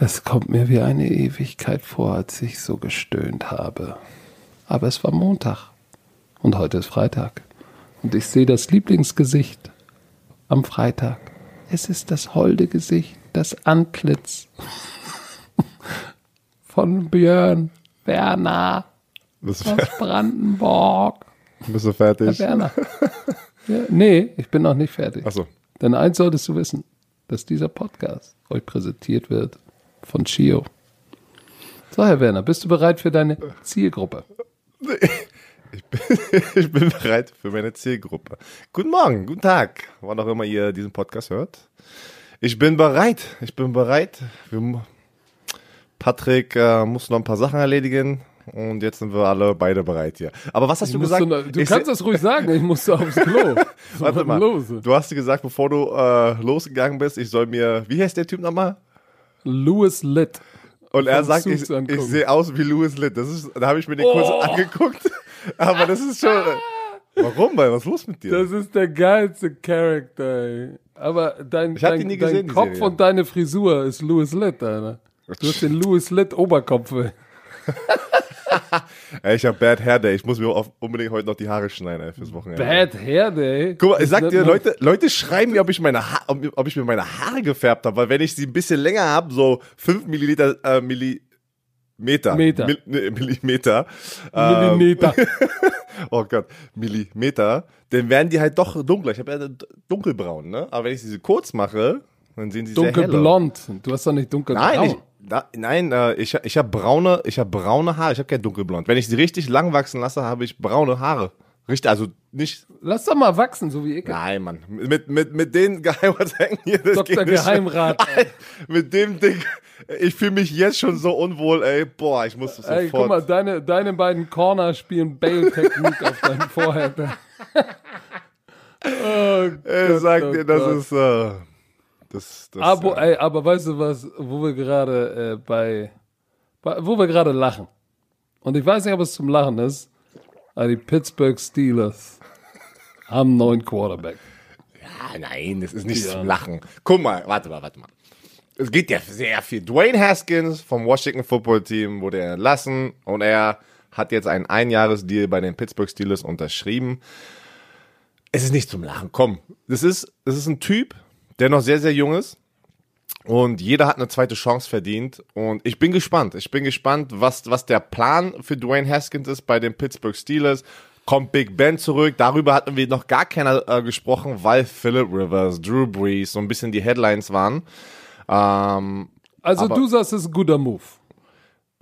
Es kommt mir wie eine Ewigkeit vor, als ich so gestöhnt habe. Aber es war Montag und heute ist Freitag. Und ich sehe das Lieblingsgesicht am Freitag. Es ist das holde Gesicht, das Antlitz von Björn Werner aus Brandenburg. bist du fertig? Herr Werner. Ja, nee, ich bin noch nicht fertig. Achso. Denn eins solltest du wissen, dass dieser Podcast euch präsentiert wird von Chio. So, Herr Werner, bist du bereit für deine Zielgruppe? Ich bin, ich bin bereit für meine Zielgruppe. Guten Morgen, guten Tag, wann auch immer ihr diesen Podcast hört. Ich bin bereit. Ich bin bereit. Patrick äh, muss noch ein paar Sachen erledigen und jetzt sind wir alle beide bereit hier. Aber was hast du Musst gesagt? Du, du Ich kannst das ruhig sagen, ich musste aufs Klo. Warte war mal. los? Du hast gesagt, bevor du äh, losgegangen bist, ich soll mir, wie heißt der Typ nochmal? Louis Litt. Und er sagt, ich, Suits angucken. ich sehe aus wie Louis Litt. Das ist, da habe ich mir den kurz Oh. angeguckt. Aber das ist schon. Warum? Weil was ist los mit dir? Das ist der geilste Charakter, ey. Aber dein, Ich dein, dein gesehen, Kopf und deine Frisur ist Louis Litt, Alter. Du hast den Louis Litt Oberkopf. ey. Ich habe Bad Hair Day. Ich muss mir unbedingt heute noch die Haare schneiden ey, fürs Wochenende. Bad Hair Day. Guck mal, ich sag dir, Leute, Leute schreiben mir, ob ich meine, ha ob, ich mir meine Haare gefärbt habe, weil wenn ich sie ein bisschen länger habe, so 5 Milliliter, äh, Millimeter. Meter. Mil, ne, Millimeter. ähm, Millimeter. oh Gott, Millimeter. Dann werden die halt doch dunkler. Ich habe ja dunkelbraun, ne? Aber wenn ich sie kurz mache, dann sehen sie. Dunkelblond. Du hast doch nicht dunkelbraun. Nein, ich, da, nein, äh, ich, ich habe braune, ich habe braune Haare, ich habe kein dunkelblond. Wenn ich sie richtig lang wachsen lasse, habe ich braune Haare. Richtig, also nicht. Lass doch mal wachsen, so wie ich. Nein, Mann. Mit, mit, mit den Geheimratsecken hier. Das Dr. Geheimrat. Mit dem Ding. Ich fühle mich jetzt schon so unwohl, ey. Boah, ich muss sofort. Ey, guck mal, deine, deine beiden Corner spielen Bale-Technik auf deinem Vorhand. oh, Ey, sag oh dir, das Gott. ist. Äh, das, das, aber, äh, ey, aber weißt du was, wo wir gerade äh, bei, bei, wo wir gerade lachen. Und ich weiß nicht, ob es zum Lachen ist, aber die Pittsburgh Steelers haben einen neuen Quarterback. Ah, nein, das ist nicht Ja. zum Lachen. Guck mal, warte mal, warte mal. Es geht ja sehr viel. Dwayne Haskins vom Washington Football Team wurde entlassen und er hat jetzt einen Einjahresdeal bei den Pittsburgh Steelers unterschrieben. Es ist nicht zum Lachen. Komm, das ist, das ist ein Typ, der noch sehr, sehr jung ist. Und jeder hat eine zweite Chance verdient. Und ich bin gespannt. Ich bin gespannt, was, was der Plan für Dwayne Haskins ist bei den Pittsburgh Steelers. Kommt Big Ben zurück? Darüber hatten wir noch gar keiner äh, gesprochen, weil Philip Rivers, Drew Brees so ein bisschen die Headlines waren. Ähm, Also du sagst, es ist ein guter Move.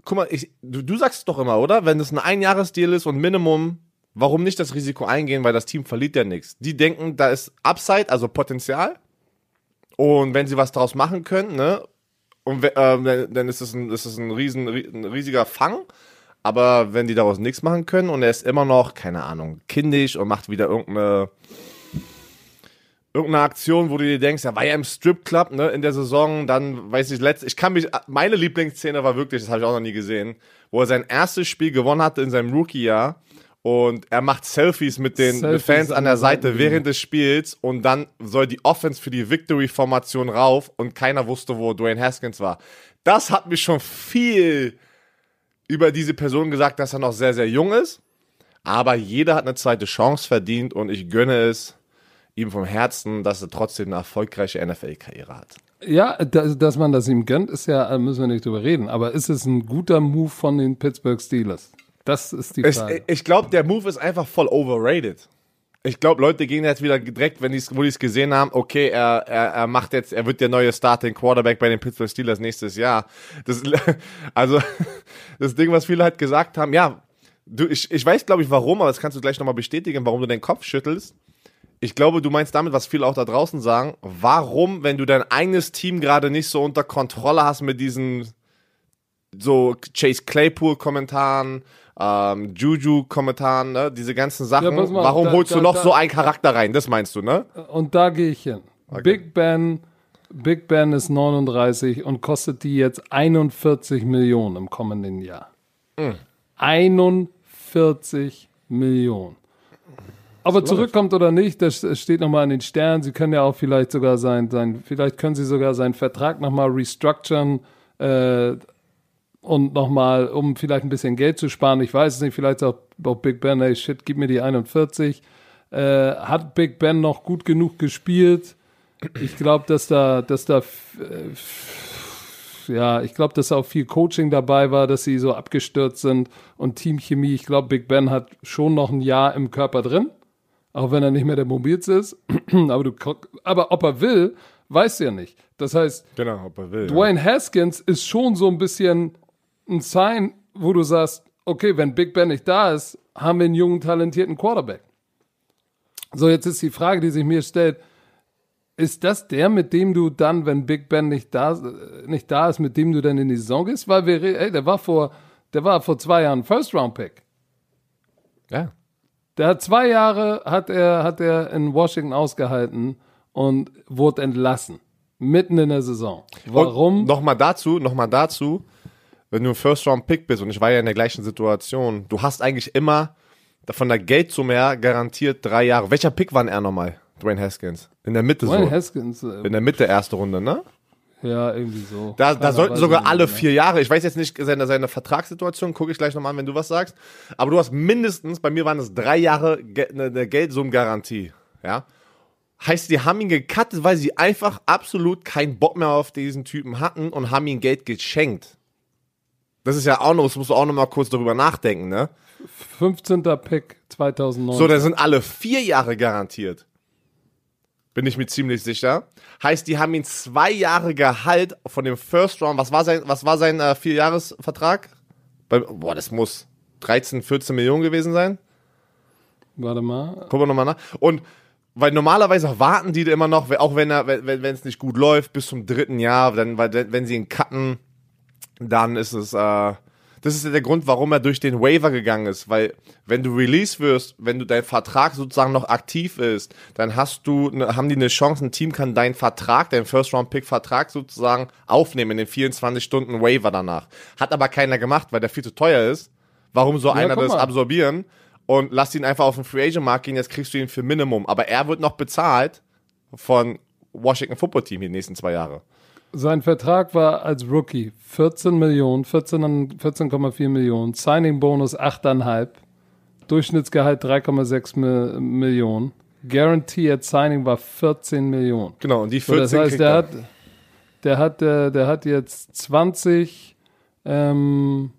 guck mal, ich, du, du sagst es doch immer, oder? Wenn es ein Einjahresdeal ist und Minimum, warum nicht das Risiko eingehen, weil das Team verliert ja nichts. Die denken, da ist Upside, also Potenzial. Und wenn sie was draus machen können, ne? Und ähm, dann ist es ein, ist es ein, riesen, ri- ein riesiger Fang. Aber wenn die daraus nichts machen können und er ist immer noch, keine Ahnung, kindisch und macht wieder irgendeine, irgendeine Aktion, wo du dir denkst, ja, war ja im Stripclub, ne, in der Saison, dann, weiß ich, letzt, ich kann mich, meine Lieblingsszene war wirklich, das habe ich auch noch nie gesehen, wo er sein erstes Spiel gewonnen hatte in seinem Rookie-Jahr und er macht Selfies mit den Selfies Fans an der Seite Seitenlinie. während des Spiels und dann soll die Offense für die Victory-Formation rauf und keiner wusste, wo Dwayne Haskins war. Das hat mir schon viel über diese Person gesagt, dass er noch sehr, sehr jung ist. Aber jeder hat eine zweite Chance verdient und ich gönne es ihm vom Herzen, dass er trotzdem eine erfolgreiche NFL-Karriere hat. Ja, dass, dass man das ihm gönnt, ist ja, äh, müssen wir nicht drüber reden. Aber ist es ein guter Move von den Pittsburgh Steelers? Das ist die Ich, Frage. ich glaube, der Move ist einfach voll overrated. Ich glaube, Leute gehen jetzt wieder direkt, wenn die's, wo die es gesehen haben, okay, er, er, er macht jetzt, er wird der neue Starting Quarterback bei den Pittsburgh Steelers nächstes Jahr. Das, also, das Ding, was viele halt gesagt haben, ja, du, ich, ich weiß, glaube ich, warum, aber das kannst du gleich nochmal bestätigen, warum du den Kopf schüttelst. Ich glaube, du meinst damit, was viele auch da draußen sagen, warum, wenn du dein eigenes Team gerade nicht so unter Kontrolle hast mit diesen so Chase Claypool-Kommentaren, ähm, Juju-Kommentaren, ne? diese ganzen Sachen. Ja, mal, Warum da- holst du da- noch da- so einen Charakter rein? Das meinst du, ne? Und da gehe ich hin. Big Ben, Big Ben ist 39 und kostet die jetzt 41 Millionen im kommenden Jahr. 41 Millionen. aber zurückkommt oder nicht, das steht nochmal in den Sternen. Sie können ja auch vielleicht sogar sein, sein vielleicht können sie sogar seinen Vertrag nochmal restructuren äh, und nochmal, um vielleicht ein bisschen Geld zu sparen. Ich weiß es nicht, vielleicht auch, auch Big Ben, hey shit, gib mir die 41. Äh, hat Big Ben noch gut genug gespielt? Ich glaube, dass da, dass da, äh, ja, ich glaube, dass auch viel Coaching dabei war, dass sie so abgestürzt sind und Teamchemie. Ich glaube, Big Ben hat schon noch ein Jahr im Körper drin, auch wenn er nicht mehr der mobilste ist. aber, du, aber ob er will, weißt du ja nicht. Das heißt, genau, ob er will, Dwayne ja. Haskins ist schon so ein bisschen ein Sign, wo du sagst, okay, wenn Big Ben nicht da ist, haben wir einen jungen, talentierten Quarterback. So, jetzt ist die Frage, die sich mir stellt, ist das der, mit dem du dann, wenn Big Ben nicht da, nicht da ist, mit dem du dann in die Saison gehst? Weil wir, ey, der war vor, der war vor zwei Jahren First Round Pick. Ja. Der hat zwei Jahre, hat er, hat er in Washington ausgehalten und wurde entlassen. Mitten in der Saison. Warum? Nochmal dazu, nochmal dazu, wenn du ein First Round Pick bist und ich war ja in der gleichen Situation, du hast eigentlich immer von der Geldsumme her garantiert drei Jahre. Welcher Pick war er nochmal? Dwayne Haskins. In der Mitte Dwayne so. Haskins. Äh, in der Mitte erste Runde, ne? Ja, irgendwie so. Da, da sollten sogar alle vier Jahre, ich weiß jetzt nicht seine, seine Vertragssituation, gucke ich gleich nochmal an, wenn du was sagst. Aber du hast mindestens, bei mir waren es drei Jahre eine, eine Geldsummengarantie. Ja. Heißt, die haben ihn gecuttet, weil sie einfach absolut keinen Bock mehr auf diesen Typen hatten und haben ihm Geld geschenkt. Das ist ja auch noch, das musst du auch noch mal kurz darüber nachdenken, ne? 15. Pick 2009. So, da sind alle vier Jahre garantiert. Bin ich mir ziemlich sicher. Heißt, die haben ihn zwei Jahre Gehalt von dem First Round. Was war sein, was war sein äh, Vierjahresvertrag? Boah, das muss 13, 14 Millionen gewesen sein. Warte mal. Gucken wir nochmal nach. Und weil normalerweise warten die immer noch, auch wenn er, wenn es nicht gut läuft, bis zum dritten Jahr, dann, weil, wenn sie ihn cutten, dann ist es, äh, das ist ja der Grund, warum er durch den Waiver gegangen ist, weil wenn du Release wirst, wenn du dein Vertrag sozusagen noch aktiv ist, dann hast du, ne, haben die eine Chance, ein Team kann deinen Vertrag, deinen First Round Pick Vertrag sozusagen aufnehmen in den 24 Stunden Waiver danach. Hat aber keiner gemacht, weil der viel zu teuer ist. Warum soll ja, einer das absorbieren? Und lass ihn einfach auf den Free Agent Markt gehen, jetzt kriegst du ihn für Minimum. Aber er wird noch bezahlt von Washington Football Team die nächsten zwei Jahre. Sein Vertrag war als Rookie 14 Millionen, 14,4 14 Millionen, Signing-Bonus 8,5, Durchschnittsgehalt 3,6 Millionen, Guaranteed Signing war 14 Millionen. Genau, und die 14 so, Das heißt, der hat, der, hat, der, der hat jetzt 20, ähm,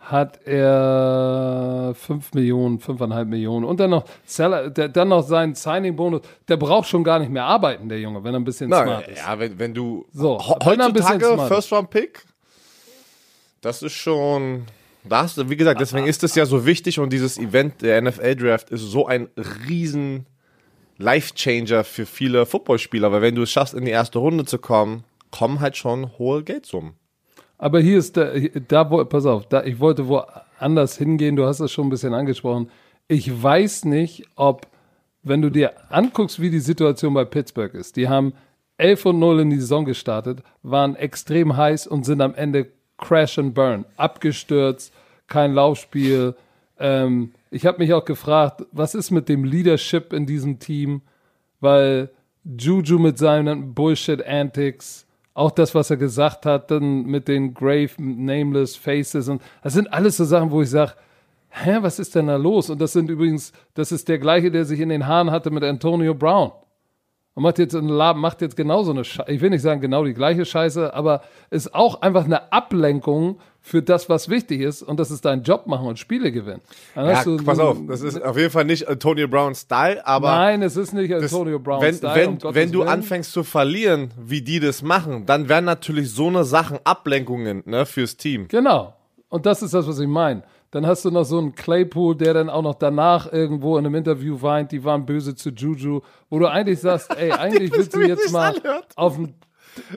hat er 5 Millionen, 5,5 Millionen und dann noch, Seller, der, dann noch seinen Signing-Bonus. Der braucht schon gar nicht mehr arbeiten, der Junge, wenn er ein bisschen Na, smart ist. Ja, wenn, wenn du so, heutzutage First-Round-Pick, das ist schon, das, wie gesagt, deswegen ist es ja so wichtig und dieses Event, der NFL-Draft, ist so ein riesen Life-Changer für viele Footballspieler, weil wenn du es schaffst, in die erste Runde zu kommen, kommen halt schon hohe Geldsummen. Aber hier ist da, wo, pass auf, da, ich wollte woanders hingehen, du hast es schon ein bisschen angesprochen. Ich weiß nicht, ob, wenn du dir anguckst, wie die Situation bei Pittsburgh ist, die haben 11 und 0 in die Saison gestartet, waren extrem heiß und sind am Ende crash and burn, abgestürzt, kein Laufspiel. Ähm, ich habe mich auch gefragt, was ist mit dem Leadership in diesem Team? Weil Juju mit seinen Bullshit-Antics, auch das, was er gesagt hat, dann mit den Grave, Nameless Faces und das sind alles so Sachen, wo ich sage, hä, was ist denn da los? Und das sind übrigens, das ist der gleiche, der sich in den Haaren hatte mit Antonio Brown. Und macht jetzt, macht jetzt genauso eine Scheiße. Ich will nicht sagen genau die gleiche Scheiße, aber ist auch einfach eine Ablenkung für das, was wichtig ist, und das ist dein Job machen und Spiele gewinnen. ja, du, pass auf, das ist auf jeden Fall nicht Antonio Brown Style, aber. Nein, es ist nicht Antonio Brown wenn, Style. Wenn, um wenn du Willen. anfängst zu verlieren, wie die das machen, dann werden natürlich so eine Sachen Ablenkungen ne, fürs Team. Genau. Und das ist das, was ich meine. Dann hast du noch so einen Claypool, der dann auch noch danach irgendwo in einem Interview weint, die waren böse zu Juju, wo du eigentlich sagst, ey, eigentlich willst du jetzt mal auf dem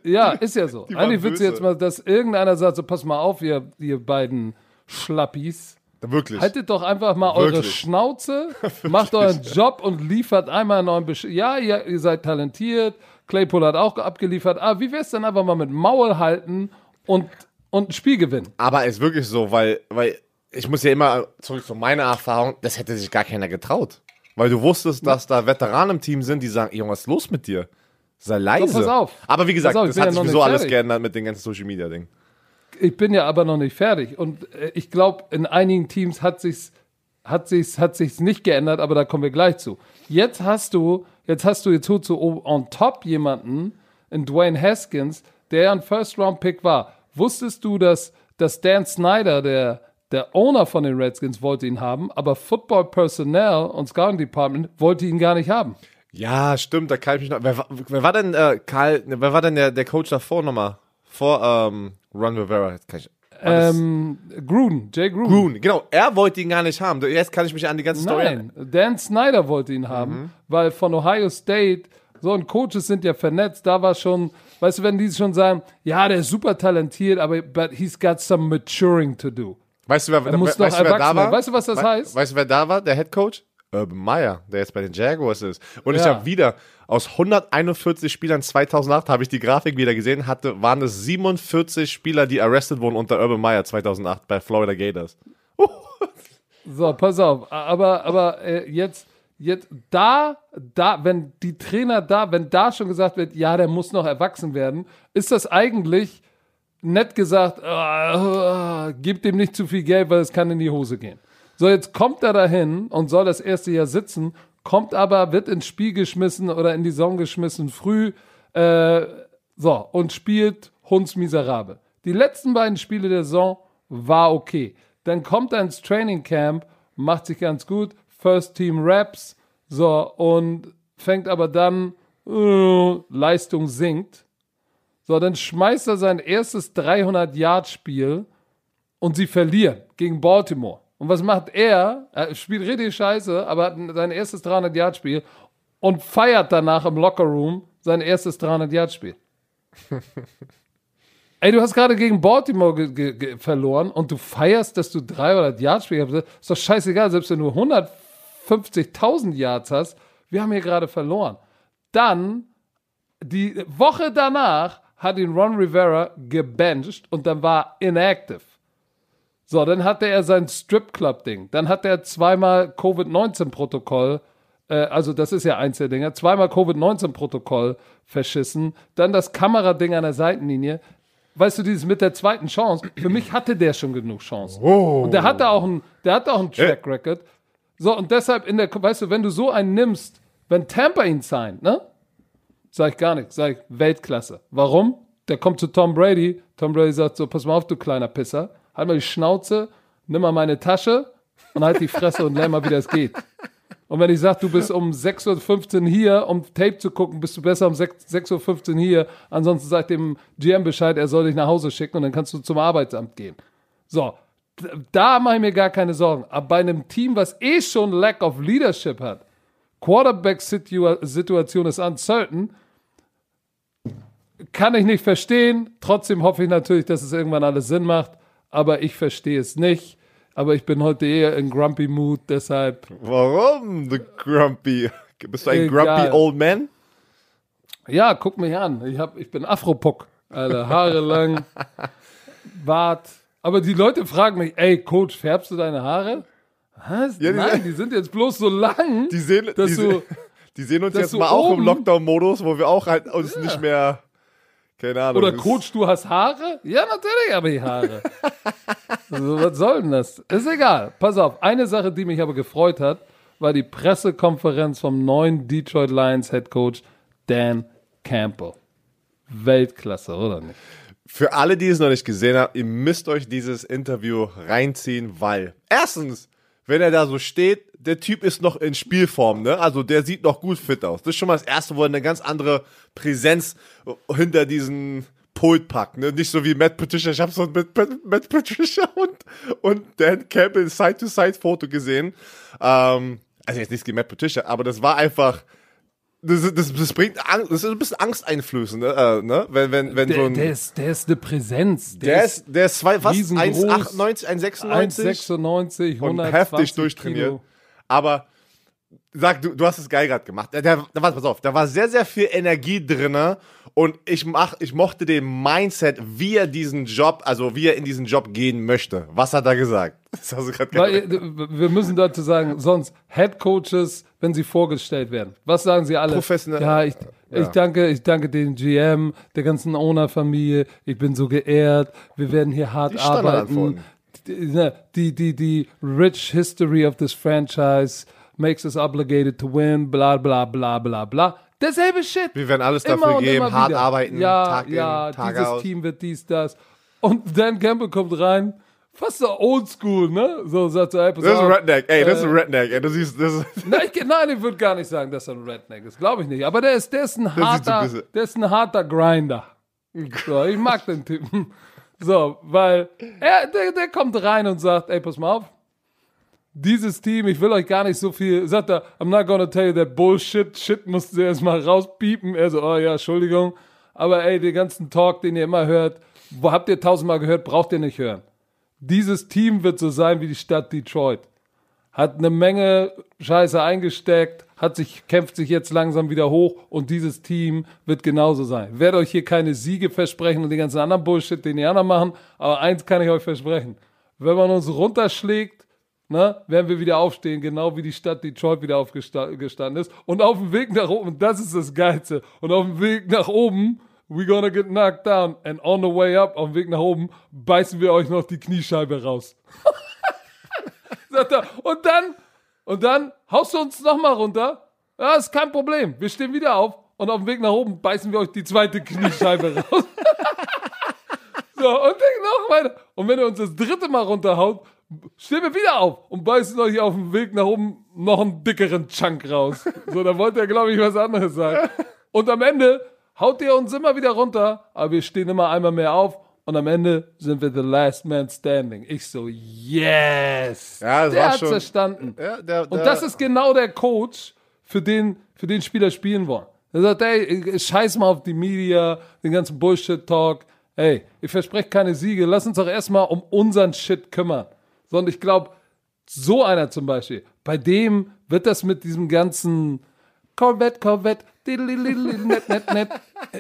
ja, ist ja so. Eigentlich willst du jetzt mal, dass irgendeiner sagt, so pass mal auf, ihr, ihr beiden Schlappis. Wirklich. Haltet doch einfach mal Wirklich. eure Schnauze, macht euren Job und liefert einmal einen neuen Bescheid. Ja, ihr, ihr, seid talentiert, Claypool hat auch abgeliefert. Ah, wie wär's denn einfach mal mit Maul halten und, und ein Spiel gewinnen? Aber ist wirklich so, weil, weil ich muss ja immer zurück zu meiner Erfahrung, das hätte sich gar keiner getraut. Weil du wusstest, dass da Veteranen im Team sind, die sagen, Junge, was ist los mit dir? Sei leise. pass auf. Aber wie gesagt, auf, das hat ja sich sowieso alles geändert mit dem ganzen Social Media Ding. Ich bin ja aber noch nicht fertig. Und äh, ich glaube, in einigen Teams hat sich's, hat sich's, hat sich's nicht geändert, aber da kommen wir gleich zu. Jetzt hast du, jetzt hast du jetzt holst du o- on top jemanden in Dwayne Haskins, der ein First-Round-Pick war. Wusstest du, dass, dass Dan Snyder, der, der Owner von den Redskins, wollte ihn haben, aber Football Personnel und Scouting Department wollte ihn gar nicht haben. Ja, stimmt, da kann ich mich noch. Wer, war- wer war denn, äh, Karl, wer war denn der, der Coach davor nochmal? Vor ähm, Ron Rivera. Jetzt kann ich, Ähm, Gruden, Jay Gruden. Gruden, genau, er wollte ihn gar nicht haben. Jetzt kann ich mich an die ganze Story Nein, Dan Snyder wollte ihn haben, weil von Ohio State, so und Coaches sind ja vernetzt, da war schon, weißt du, wenn die schon sagen, ja, der ist super talentiert, aber but he's got some maturing to do. Weißt du, wer, Er muss weißt du, wer da war? Weißt du, was das We- heißt? Weißt du, wer da war? Der Head Coach? Urban Meyer, der jetzt bei den Jaguars ist. Und ich Ja. habe wieder aus 141 Spielern 2008 habe ich die Grafik wieder gesehen, hatte waren es 47 Spieler, die arrested wurden unter Urban Meyer 2008 bei Florida Gators. So, pass auf, aber, aber äh, jetzt, jetzt da, da, wenn die Trainer da, wenn da schon gesagt wird, ja, der muss noch erwachsen werden, ist das eigentlich nett gesagt, äh, gib dem nicht zu viel Geld, weil es kann in die Hose gehen. So, jetzt kommt er dahin und soll das erste Jahr sitzen, kommt aber, wird ins Spiel geschmissen oder in die Saison geschmissen früh, äh, so, und spielt hundsmiserabel. Die letzten beiden Spiele der Saison war okay. Dann kommt er ins Training Camp, macht sich ganz gut, First Team Raps, so, und fängt aber dann, äh, Leistung sinkt. So, dann schmeißt er sein erstes 300-Yard-Spiel und sie verlieren gegen Baltimore. Und was macht er? Er spielt richtig scheiße, aber hat sein erstes 300-Yard-Spiel und feiert danach im Lockerroom sein erstes 300-Yard-Spiel. Ey, du hast gerade gegen Baltimore verloren und du feierst, dass du 300-Yard-Spiel hast. Ist doch scheißegal, selbst wenn du 150.000 Yards hast. Wir haben hier gerade verloren. Dann die Woche danach hat ihn Ron Rivera gebencht und dann war inactive. So, dann hatte er sein Strip Club Ding. Dann hat er zweimal Covid-19-Protokoll, äh, also das ist ja eins der Dinger, zweimal Covid-19-Protokoll verschissen. Dann das Kamerading an der Seitenlinie. Weißt du, dieses mit der zweiten Chance, für mich hatte der schon genug Chancen. Und der hatte auch einen, der hatte auch einen Track Record. So, und deshalb in der, weißt du, wenn du so einen nimmst, wenn Tampa ihn signed, ne? Sag ich gar nichts, sag ich Weltklasse. Warum? Der kommt zu Tom Brady. Tom Brady sagt so: Pass mal auf, du kleiner Pisser. Halt mal die Schnauze, nimm mal meine Tasche und halt die Fresse und lern mal, wie das geht. Und wenn ich sage, du bist um 6.15 Uhr hier, um Tape zu gucken, bist du besser um 6 6.15 Uhr hier. Ansonsten sagt dem GM Bescheid, er soll dich nach Hause schicken und dann kannst du zum Arbeitsamt gehen. So, da mache ich mir gar keine Sorgen. Aber bei einem Team, was eh schon Lack of Leadership hat, Quarterback-Situation ist uncertain, kann ich nicht verstehen. Trotzdem hoffe ich natürlich, dass es irgendwann alles Sinn macht. Aber ich verstehe es nicht. Aber ich bin heute eher in Grumpy Mood, deshalb. Warum, the Grumpy? Bist du ein Egal. Grumpy Old Man? Ja, guck mich an. Ich, hab, ich bin Afropuck. Alter, Haare lang, Bart. Aber die Leute fragen mich, ey, Coach, färbst du deine Haare? Was? Ja, die- Nein, die sind jetzt bloß so lang. Die sehen, Dass die, du- se- die sehen uns jetzt mal auch im Lockdown-Modus, wo wir auch halt uns nicht mehr, keine Ahnung. Oder Coach, du hast Haare? Ja, natürlich habe ich Haare. also, was soll denn das? Ist egal. Pass auf. Eine Sache, die mich aber gefreut hat, war die Pressekonferenz vom neuen Detroit Lions Head Coach Dan Campbell. Weltklasse, oder nicht? Für alle, die es noch nicht gesehen haben, ihr müsst euch dieses Interview reinziehen, weil erstens, wenn er da so steht, der Typ ist noch in Spielform, ne? Also der sieht noch gut fit aus. Das ist schon mal das erste, wo er eine ganz andere Präsenz hinter diesen Pult packt, ne? Nicht so wie Matt Patricia. Ich habe so mit Matt- Matt Patricia und, und Dan Campbell Side-to-Side-Foto gesehen. Ähm, also jetzt nichts gegen Matt Patricia, aber das war einfach. Das, das, das bringt Angst, das ist ein bisschen angsteinflößend, ne? Äh, ne? Wenn, wenn, wenn so Der, ein. der, ist, der ist eine Präsenz. Der ist, der ist zwei, riesengroß. 1,98, 1,96 1,96, und 120 heftig durchtrainiert. Kilo. Aber sag, du, du hast es geil gerade gemacht. Da, da, da war, pass auf, da war sehr, sehr viel Energie drinne Und ich mach, ich mochte den Mindset, wie er diesen Job, also wie er in diesen Job gehen möchte. Was hat er gesagt? Das hast du gerade Weil, äh, wir müssen dazu sagen, sonst Head Coaches, wenn sie vorgestellt werden, was sagen sie alle? Professionell. Ja, ich, ich Ja. danke, ich danke den GM, der ganzen Owner-Familie. Ich bin so geehrt. Wir werden hier hart arbeiten. Die, die, die, rich history of this franchise makes us obligated to win. Bla, bla, bla, bla, bla. Derselbe Shit. Wir werden alles Immer dafür geben, hart wieder. arbeiten, ja, Tag in, ja, Tag dieses aus. Team wird dies, das. Und Dan Campbell kommt rein, fast so oldschool, ne? So sagt so, ey, pass Das ist ein. Redneck, ey, das ist ein Äh, Redneck, ey, das ist, Nein, ich, nein, ich würde gar nicht sagen, dass er ein Redneck ist. Glaube ich nicht. Aber der ist, der ist ein harter, der ist ein harter Grinder. So, ich mag den Typen. So, weil er, der, der kommt rein und sagt, ey, pass mal auf. Dieses Team, ich will euch gar nicht so viel, sagt er, I'm not gonna tell you that bullshit, shit mussten sie erstmal rauspiepen. Er so, oh ja, Entschuldigung. Aber ey, den ganzen Talk, den ihr immer hört, wo habt ihr tausendmal gehört, braucht ihr nicht hören. Dieses Team wird so sein wie die Stadt Detroit hat eine Menge Scheiße eingesteckt, hat sich, kämpft sich jetzt langsam wieder hoch und dieses Team wird genauso sein. Ich werde euch hier keine Siege versprechen und den ganzen anderen Bullshit, den die anderen machen, aber eins kann ich euch versprechen. Wenn man uns runterschlägt, ne, werden wir wieder aufstehen, genau wie die Stadt Detroit wieder aufgestanden ist. Und auf dem Weg nach oben, das ist das Geilste, und auf dem Weg nach oben, we gonna get knocked down. And on the way up, auf dem Weg nach oben, beißen wir euch noch die Kniescheibe raus. Und dann, und dann haust du uns nochmal runter. Ja, ist kein Problem. Wir stehen wieder auf und auf dem Weg nach oben beißen wir euch die zweite Kniescheibe raus. so, und dann noch weiter. Und wenn ihr uns das dritte Mal runterhaut, stehen wir wieder auf und beißen euch auf dem Weg nach oben noch einen dickeren Chunk raus. So, da wollte er, glaube ich, was anderes sagen. Und am Ende haut ihr uns immer wieder runter, aber wir stehen immer einmal mehr auf und am Ende sind wir the last man standing. Ich so, yes! Ja, der schon- verstanden. ja, der, Und der, das ist genau der Coach, für den, für den Spieler spielen wollen. Er sagt, ey, scheiß mal auf die Media, den ganzen Bullshit-Talk. Ey, ich verspreche keine Siege. Lass uns doch erstmal um unseren Shit kümmern. Sondern ich glaube, so einer zum Beispiel, bei dem wird das mit diesem ganzen Corvette, Corvette, net, net, net.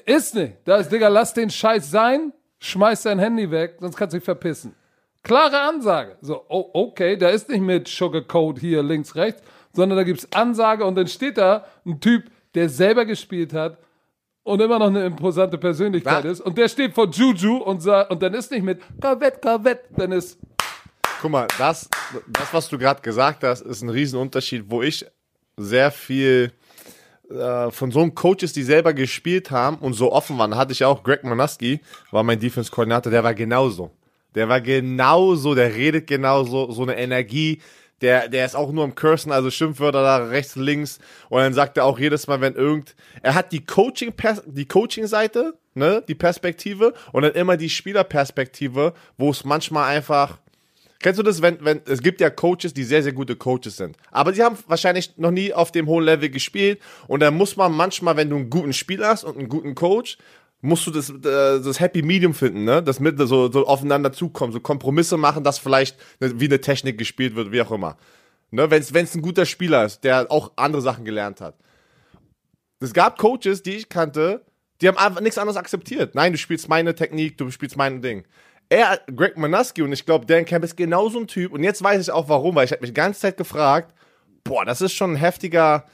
Ist nicht. Da ist, Digga, lass den Scheiß sein, schmeiß dein Handy weg, sonst kannst du dich verpissen. Klare Ansage. So, oh, okay, da ist nicht mit Sugarcoat hier links, rechts, sondern da gibt's Ansage und dann steht da ein Typ, der selber gespielt hat und immer noch eine imposante Persönlichkeit Na. ist und der steht vor Juju und sagt, und dann ist nicht mit Corvette, Corvette, dann ist Guck mal, das, das was du gerade gesagt hast, ist ein Riesenunterschied, wo ich sehr viel äh, von so einem Coaches, die selber gespielt haben und so offen waren, hatte ich auch Greg Manaski, war mein Defense-Koordinator, der war genauso. Der war genauso, der redet genauso, so eine Energie. Der, der ist auch nur am Cursen, also Schimpfwörter da rechts, links. Und dann sagt er auch jedes Mal, wenn irgend, er hat die Coaching, die Coaching-Seite, ne, die Perspektive und dann immer die Spielerperspektive, wo es manchmal einfach, Kennst du das, wenn, wenn, es gibt ja Coaches, die sehr, sehr gute Coaches sind. Aber die haben wahrscheinlich noch nie auf dem hohen Level gespielt. Und dann muss man manchmal, wenn du einen guten Spieler hast und einen guten Coach, musst du das, äh, das Happy Medium finden, ne? Das mit so, so aufeinander zukommen, so Kompromisse machen, dass vielleicht ne, wie eine Technik gespielt wird, wie auch immer. Ne? Wenn es ein guter Spieler ist, der auch andere Sachen gelernt hat. Es gab Coaches, die ich kannte, die haben einfach nichts anderes akzeptiert. Nein, du spielst meine Technik, du spielst mein Ding. Er, Greg Manaski und ich glaube, Dan Camp ist genau so ein Typ. Und jetzt weiß ich auch warum, weil ich habe mich die ganze Zeit gefragt, boah, das ist schon ein heftiger,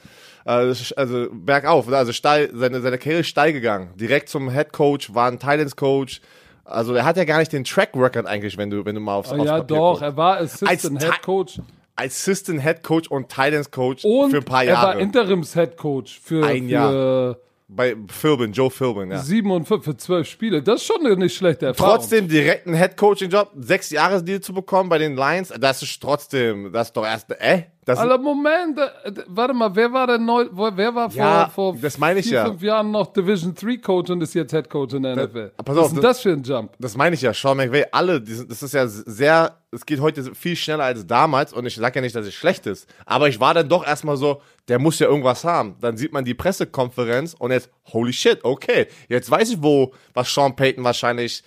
äh, also bergauf, also steil, seine, seine Karriere ist steil gegangen. Direkt zum Head Coach, war ein Thailands Coach. Also er hat ja gar nicht den Track Record eigentlich, wenn du, wenn du mal aufs, Oh, aufs ja, Papier doch, guckst. er war Assistant Als Head Coach Assistant Head Coach und Thailands Coach und für ein paar er war Jahre. Interims Head Coach für, Ein für Jahr. Bei Philbin, Joe Philbin, ja. sieben und fünf, für zwölf Spiele. Das ist schon eine nicht schlechte Erfahrung. Trotzdem direkt einen Head Coaching Job, sechs Jahre Deal zu bekommen bei den Lions, das ist trotzdem, das ist doch erst, äh, das Alter, Moment, äh, warte mal, wer war denn neu, wer war vor, Ja, vor vier, ja. fünf Jahren noch Division 3 Coach und ist jetzt Head Coach in der NFL? pass Was auf, ist denn das- das für ein Jump? Das meine ich ja, Sean McVay, alle, das ist ja sehr, es geht heute viel schneller als damals und ich sage ja nicht, dass es schlecht ist, aber ich war dann doch erstmal so, der muss ja irgendwas haben. Dann sieht man die Pressekonferenz und jetzt, holy shit, okay, jetzt weiß ich, wo, was Sean Payton wahrscheinlich,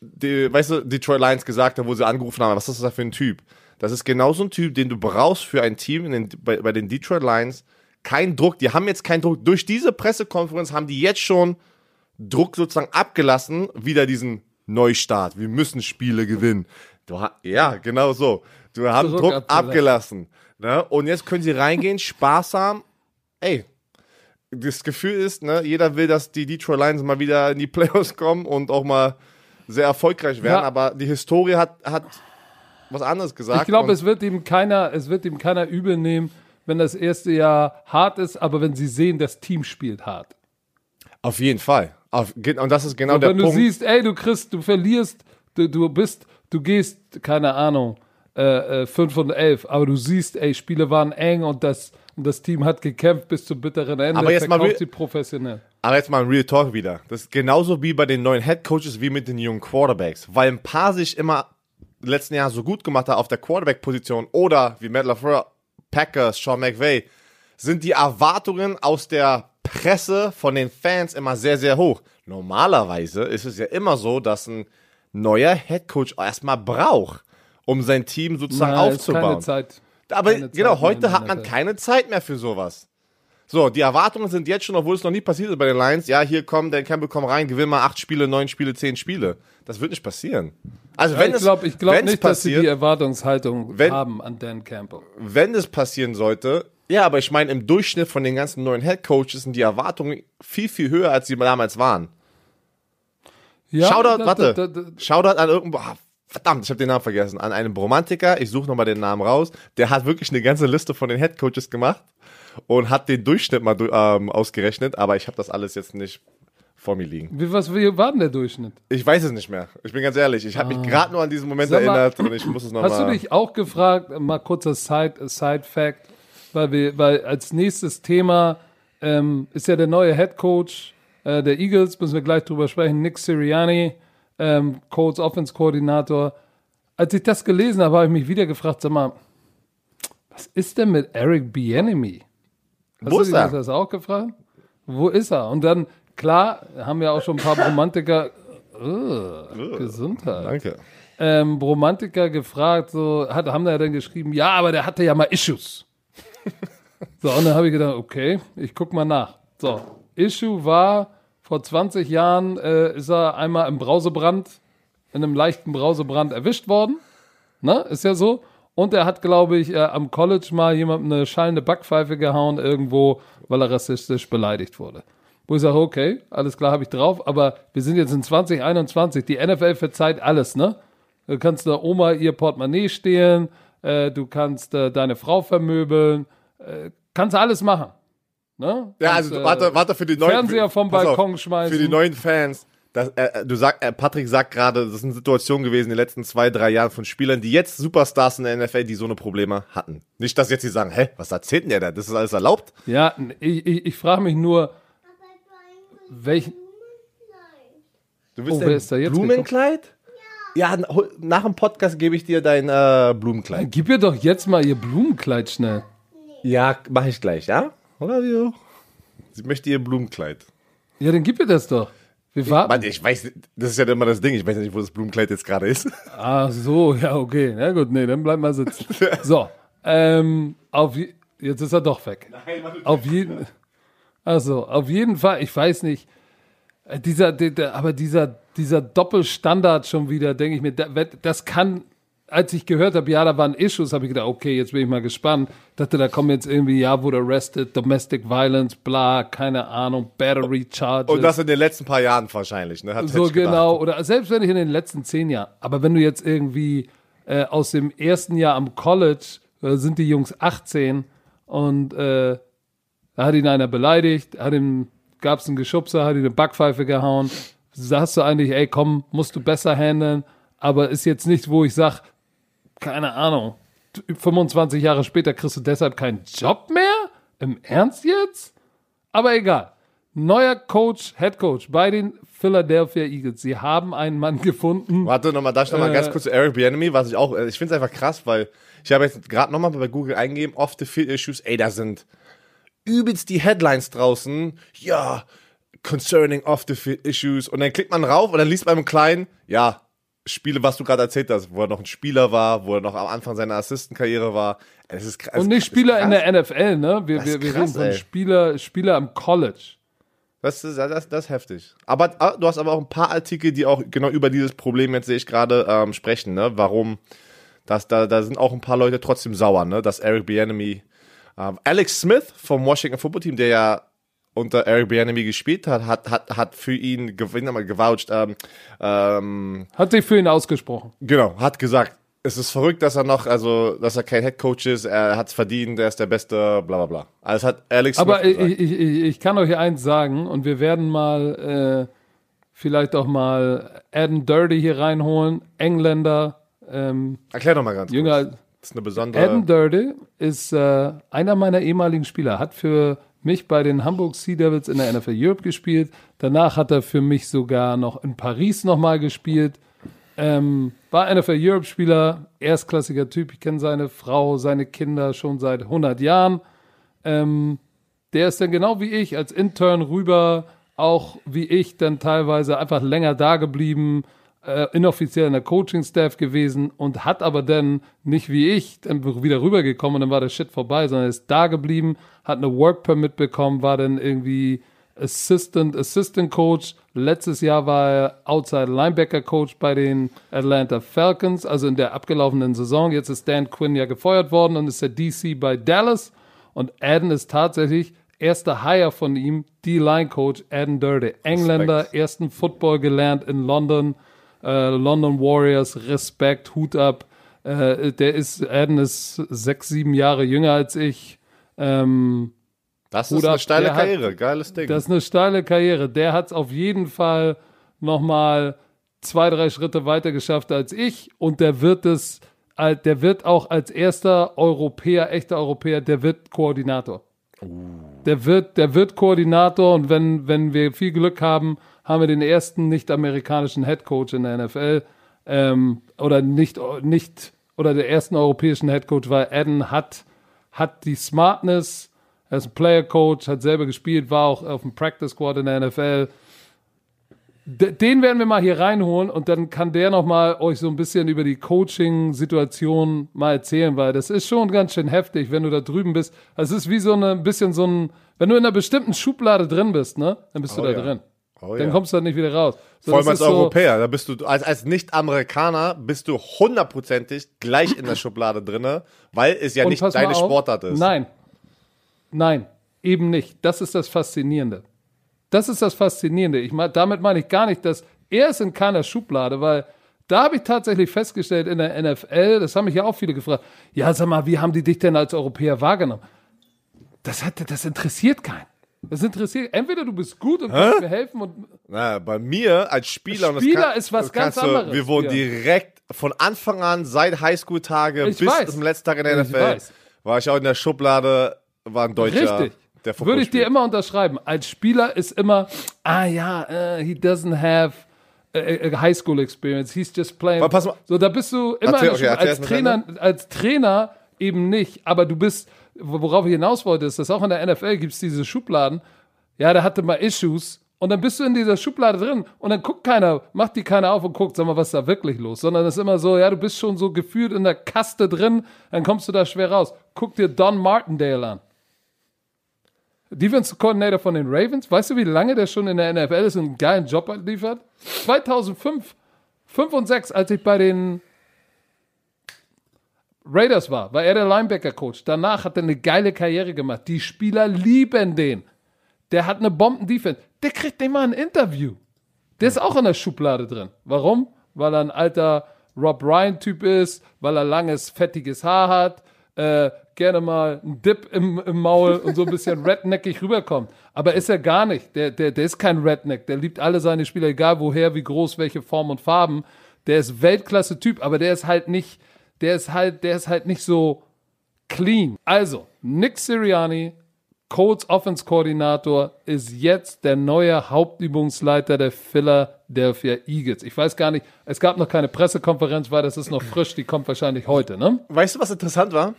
die, weißt du, Detroit Lions gesagt hat, wo sie angerufen haben, was ist das da für ein Typ? Das ist genau so ein Typ, den du brauchst für ein Team den, bei, bei den Detroit Lions. Kein Druck, die haben jetzt keinen Druck. Durch diese Pressekonferenz haben die jetzt schon Druck sozusagen abgelassen, wieder diesen Neustart. Wir müssen Spiele gewinnen. Du ja, genau so. Du hast Druck, abgelassen ne? Und jetzt können sie reingehen, sparsam. Ey, das Gefühl ist, ne, jeder will, dass die Detroit Lions mal wieder in die Playoffs kommen und auch mal sehr erfolgreich werden, ja. aber die Historie hat, hat was anderes gesagt. Ich glaube, es wird ihm keiner, es wird ihm keiner übel nehmen, wenn das erste Jahr hart ist, aber wenn sie sehen, das Team spielt hart. Auf jeden Fall. Auf, und das ist genau und der Punkt. Wenn du siehst, ey, du kriegst, du verlierst, du, du bist, du gehst, keine Ahnung, äh, 5 äh, und 11, aber du siehst, ey, Spiele waren eng und das, und das Team hat gekämpft bis zum bitteren Ende. Aber jetzt mal sie professionell. Aber jetzt mal ein Real Talk wieder. Das ist genauso wie bei den neuen Head Coaches wie mit den jungen Quarterbacks, weil ein paar sich immer letzten Jahr so gut gemacht haben auf der Quarterback-Position oder wie Matt LaFleur, Packers, Sean McVay, sind die Erwartungen aus der Presse von den Fans immer sehr, sehr hoch. Normalerweise ist es ja immer so, dass ein neuer Head Coach erstmal braucht, um sein Team sozusagen Na, aufzubauen. Keine Zeit. Aber keine genau, Zeit heute hat man keine Zeit mehr für sowas. So, die Erwartungen sind jetzt schon, obwohl es noch nie passiert ist bei den Lions, ja, hier komm, Dan Campbell, komm rein, gewinn mal acht Spiele, neun Spiele, zehn Spiele. Das wird nicht passieren. Also ja, wenn ich glaube glaub nicht, passiert, dass sie die Erwartungshaltung wenn, haben an Dan Campbell. Wenn es passieren sollte, ja, aber ich meine, im Durchschnitt von den ganzen neuen Head Coaches sind die Erwartungen viel, viel höher, als sie damals waren. Ja, Shoutout, da, warte, da, da, Shoutout an irgendwo, ah, verdammt, ich habe den Namen vergessen, an einen Bromantiker, ich suche nochmal den Namen raus, der hat wirklich eine ganze Liste von den Head Coaches gemacht und hat den Durchschnitt mal ähm, ausgerechnet, aber ich habe das alles jetzt nicht vor mir liegen. Wie, was wie war denn der Durchschnitt? Ich weiß es nicht mehr. Ich bin ganz ehrlich. Ich habe ah. mich gerade nur an diesen Moment mal, erinnert und ich muss es nochmal. Hast mal du dich auch gefragt, mal kurzer Side, Side Fact, weil, wir, weil als nächstes Thema ähm, ist ja der neue Head Coach äh, der Eagles, müssen wir gleich drüber sprechen, Nick Sirianni, ähm, Colts Offense Koordinator. Als ich das gelesen habe, habe ich mich wieder gefragt, sag mal, was ist denn mit Eric Bieniemy? Hast Wo ist er? Du das auch gefragt? Wo ist er? Und dann, klar, haben wir auch schon ein paar Romantiker, uh, Gesundheit. Danke. Ähm, Romantiker gefragt, so, hat, haben da dann geschrieben, ja, aber der hatte ja mal Issues. so, und dann habe ich gedacht, okay, ich guck mal nach. So, Issue war, vor 20 Jahren äh, ist er einmal im Brausebrand, in einem leichten Brausebrand erwischt worden. Ne, ist ja so. Und er hat, glaube ich, äh, am College mal jemandem eine schallende Backpfeife gehauen irgendwo, weil er rassistisch beleidigt wurde. Wo ich sage, okay, alles klar, habe ich drauf, aber wir sind jetzt in 2021. Die NFL verzeiht alles, ne? Du kannst der Oma ihr Portemonnaie stehlen, äh, du kannst äh, deine Frau vermöbeln, äh, kannst alles machen. Ne? Ja, also warte, warte für die neuen Fernseher vom Balkon auf, schmeißen. Für die neuen Fans das, äh, du sag, äh, Patrick sagt gerade, das sind Situationen gewesen in den letzten zwei, drei Jahren von Spielern, die jetzt Superstars in der NFL, die so eine Probleme hatten. Nicht, dass jetzt sie sagen, hä, was erzählt denn der da? Das ist alles erlaubt? Ja, ich, ich, ich frage mich nur, welchen. Du willst oh, wer ist da jetzt Blumenkleid? Ja. ja, nach dem Podcast gebe ich dir dein äh, Blumenkleid. Gib ihr doch jetzt mal ihr Blumenkleid schnell. Ja, mache ich gleich, ja? Oder wie? Sie möchte ihr Blumenkleid. Ja, dann gib ihr das doch. Wir warten. Mann, ich weiß, das ist ja immer das Ding. Ich weiß nicht, wo das Blumenkleid jetzt gerade ist. Ach so, ja, okay. Na gut, nee, dann bleib mal sitzen. So, ähm, auf, jetzt ist er doch weg. Nein, Mann, auf jeden, also auf jeden Fall, ich weiß nicht, äh, dieser, der, aber dieser, dieser Doppelstandard schon wieder, denke ich mir, das kann als ich gehört habe, ja, da waren Issues, habe ich gedacht, okay, jetzt bin ich mal gespannt. Dachte, da kommen jetzt irgendwie, ja, wurde arrested, Domestic Violence, bla, keine Ahnung, Battery Charges. Und das in den letzten paar Jahren wahrscheinlich, ne? Hat so genau, oder selbst wenn ich in den letzten zehn Jahren, aber wenn du jetzt irgendwie äh, aus dem ersten Jahr am College äh, sind die Jungs 18 und äh, da hat ihn einer beleidigt, hat ihm, gab es einen Geschubser, hat ihn eine Backpfeife gehauen. Sagst du eigentlich, ey, komm, musst du besser handeln, aber ist jetzt nicht, wo ich sag, keine Ahnung, 25 Jahre später kriegst du deshalb keinen Job mehr? Im Ernst jetzt? Aber egal. Neuer Coach, Head Coach bei den Philadelphia Eagles. Sie haben einen Mann gefunden. Warte nochmal, darf ich nochmal äh, ganz kurz zu Eric Bienemy, was ich auch, äh, ich finde es einfach krass, weil ich habe jetzt gerade nochmal bei Google eingegeben, off the field issues, ey, da sind übelst die Headlines draußen. Ja, concerning off the field issues. Und dann klickt man rauf und dann liest man im Kleinen, ja, Spiele, was du gerade erzählt hast, wo er noch ein Spieler war, wo er noch am Anfang seiner Assistenkarriere war. Es ist Und nicht Spieler in der NFL, ne? Wir, wir, wir reden von Spieler, Spieler am College. Das ist, das, das ist heftig. Aber ah, du hast aber auch ein paar Artikel, die auch genau über dieses Problem, jetzt sehe ich gerade, ähm, sprechen, ne? Warum, dass da, da sind auch ein paar Leute trotzdem sauer, ne? Dass Eric Bieniemy, ähm, Alex Smith vom Washington Football Team, der ja unter Eric Bieniemy gespielt hat, hat, hat, hat für ihn gewoucht, ähm, ähm, Hat sich für ihn ausgesprochen. genau, hat gesagt, es ist verrückt, dass er noch, also, dass er kein Head Coach ist, er hat es verdient, er ist der Beste, bla bla bla. Also hat Alex Aber ich, ich, ich kann euch eins sagen und wir werden mal äh, vielleicht auch mal Adam Dirty hier reinholen, Engländer, ähm, Erklär doch mal ganz jünger. kurz. Das ist eine besondere. Adam Dirty ist äh, einer meiner ehemaligen Spieler, hat für mich bei den Hamburg Sea Devils in der NFL Europe gespielt. Danach hat er für mich sogar noch in Paris nochmal gespielt. Ähm, war NFL Europe Spieler, erstklassiger Typ. Ich kenne seine Frau, seine Kinder schon seit 100 Jahren. Ähm, der ist dann genau wie ich als Intern rüber, auch wie ich dann teilweise einfach länger da geblieben, äh, inoffiziell in der Coaching-Staff gewesen und hat aber dann nicht wie ich dann wieder rübergekommen und dann war der Shit vorbei, sondern ist da geblieben, hat eine Work Permit bekommen, war dann irgendwie Assistant, Assistant Coach. Letztes Jahr war er Outside Linebacker Coach bei den Atlanta Falcons, also in der abgelaufenen Saison. Jetzt ist Dan Quinn ja gefeuert worden und ist der DC bei Dallas. Und Adam ist tatsächlich erster Hire von ihm, D-Line Coach Adam Dirty. Engländer, Respekt. ersten Football gelernt in London, äh, London Warriors, Respekt, Hut ab. Äh, der ist, Adam ist sechs, sieben Jahre jünger als ich. Ähm, Das ist eine ab, steile der hat- Karriere, geiles Ding. das ist eine steile Karriere. Der hat es auf jeden Fall nochmal zwei, drei Schritte weiter geschafft als ich. Und der wird es, der wird auch als erster Europäer, echter Europäer, der wird Koordinator. Der wird, der wird Koordinator und wenn, wenn wir viel Glück haben, haben wir den ersten nicht-amerikanischen Headcoach in der NFL. Ähm, oder nicht, nicht, oder der ersten europäischen Headcoach, weil Adam hat, hat die Smartness, er ist ein Player Coach, hat selber gespielt, war auch auf dem Practice Squad in der NFL. Den werden wir mal hier reinholen und dann kann der noch mal euch so ein bisschen über die Coaching-Situation mal erzählen, weil das ist schon ganz schön heftig, wenn du da drüben bist. Es ist wie so eine, ein bisschen so ein, wenn du in einer bestimmten Schublade drin bist, ne, dann bist Oh du da ja. drin. Oh Dann ja. kommst du da nicht wieder raus. So, Vor allem als ist so- Europäer, da bist du, als, als Nicht-Amerikaner bist du hundertprozentig gleich in der Schublade drinne, weil es ja nicht deine auf. Sportart ist. Nein. Nein, eben nicht. Das ist das Faszinierende. Das ist das Faszinierende. Ich mein, damit meine ich gar nicht, dass er ist in keiner Schublade, weil da habe ich tatsächlich festgestellt in der NFL, das haben mich ja auch viele gefragt, ja, sag mal, wie haben die dich denn als Europäer wahrgenommen? Das, hat, das interessiert keinen. Das interessiert, entweder du bist gut und kannst mir helfen und Na, bei mir als Spieler, und das Spieler kann- ist was das ganz kannst du- anderes, Wir wurden direkt von Anfang an, seit Highschool-Tage Ich bis weiß. zum letzten Tag in der Ich NFL, weiß. war ich auch in der Schublade, war ein Deutscher, Richtig. der Football Würde ich dir spielt. immer unterschreiben. Als Spieler ist immer, ah ja, äh, he doesn't have a, a high school experience. He's just playing. Aber pass mal- So, da bist du immer Erzähl- okay, erzähl als erst mal Trainer, als Trainer eben nicht. Aber du bist, worauf ich hinaus wollte, ist, dass auch in der NFL gibt es diese Schubladen. Ja, der hatte mal Issues. Und dann bist du in dieser Schublade drin und dann guckt keiner, macht die keiner auf und guckt, sag mal, was ist da wirklich los? Sondern es ist immer so, ja, du bist schon so gefühlt in der Kaste drin, dann kommst du da schwer raus. Guck dir Don Martindale an. Defense Coordinator von den Ravens. Weißt du, wie lange der schon in der NFL ist und einen geilen Job liefert? 2005, 5 und 6, als ich bei den Raiders war, war er der Linebacker-Coach. Danach hat er eine geile Karriere gemacht. Die Spieler lieben den. Der hat eine Bomben-Defense. Der kriegt nicht mal ein Interview. Der ist auch in der Schublade drin. Warum? Weil er ein alter Rob Ryan-Typ ist, weil er langes, fettiges Haar hat, äh, gerne mal einen Dip im, im Maul und so ein bisschen redneckig rüberkommt. Aber ist er gar nicht. Der, der, der ist kein Redneck. Der liebt alle seine Spieler, egal woher, wie groß, welche Form und Farben. Der ist Weltklasse-Typ, aber der ist halt nicht, der ist halt, der ist halt nicht so clean. Also, Nick Sirianni, Colts Offense-Koordinator, ist jetzt der neue Hauptübungsleiter der Philadelphia Eagles. Ich weiß gar nicht, es gab noch keine Pressekonferenz, weil das ist noch frisch, die kommt wahrscheinlich heute, ne? Weißt du, was interessant war?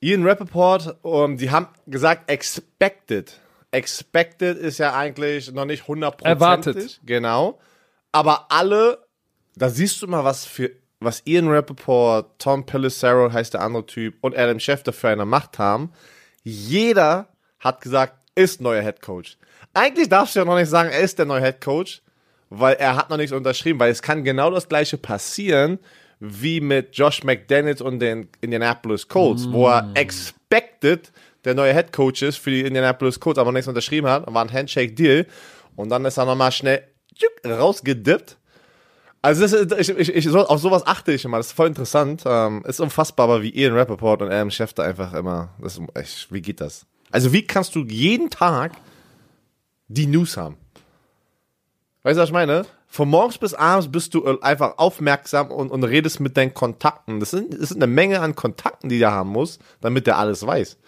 Ian Rappaport, um, die haben gesagt, expected. Expected ist ja eigentlich noch nicht 100%. Erwartet. Genau. Aber alle, da siehst du mal, was für, was Ian Rappaport, Tom Pelissero heißt der andere Typ und Adam Schefter für eine Macht haben. Jeder hat gesagt, ist neuer Head Coach. Eigentlich darfst du ja noch nicht sagen, er ist der neue Head Coach, weil er hat noch nichts unterschrieben, weil es kann genau das gleiche passieren wie mit Josh McDaniels und den Indianapolis Colts, mm. wo er expected der neue Head Coach ist für die Indianapolis Colts, aber nichts unterschrieben hat, war ein Handshake-Deal und dann ist er nochmal schnell rausgedippt. Also das ich, ich, ich, auf sowas achte ich immer, das ist voll interessant. Ähm, ist unfassbar, aber wie Ian Rappaport und Adam Schefter einfach immer, das ist, wie geht das? Also wie kannst du jeden Tag die News haben? Weißt du, was ich meine? Von morgens bis abends bist du äh, einfach aufmerksam und, und redest mit deinen Kontakten. Das sind, das sind eine Menge an Kontakten, die der haben muss, damit der alles weiß.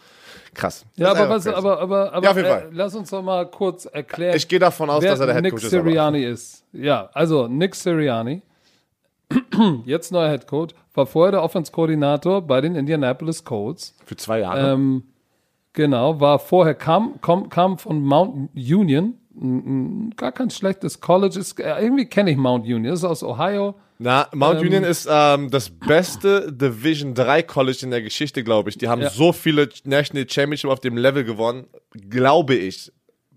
Krass. Ja, aber, was, aber, aber, aber, ja, äh, lass uns doch mal kurz erklären. Ich gehe davon aus, dass er der Head Coach Nick Sirianni ist. Ja, also Nick Sirianni, jetzt neuer Head Coach, war vorher der Offense-Koordinator bei den Indianapolis Colts. Für zwei Jahre. Ähm, genau, war vorher, kam, kam, kam von Mount Union, gar kein schlechtes College. Ist, äh, irgendwie kenne ich Mount Union, ist aus Ohio. Na, Mount ähm, Union ist ähm, das beste Division 3 College in der Geschichte, glaube ich. Die haben ja. so viele National Championship auf dem Level gewonnen, glaube ich.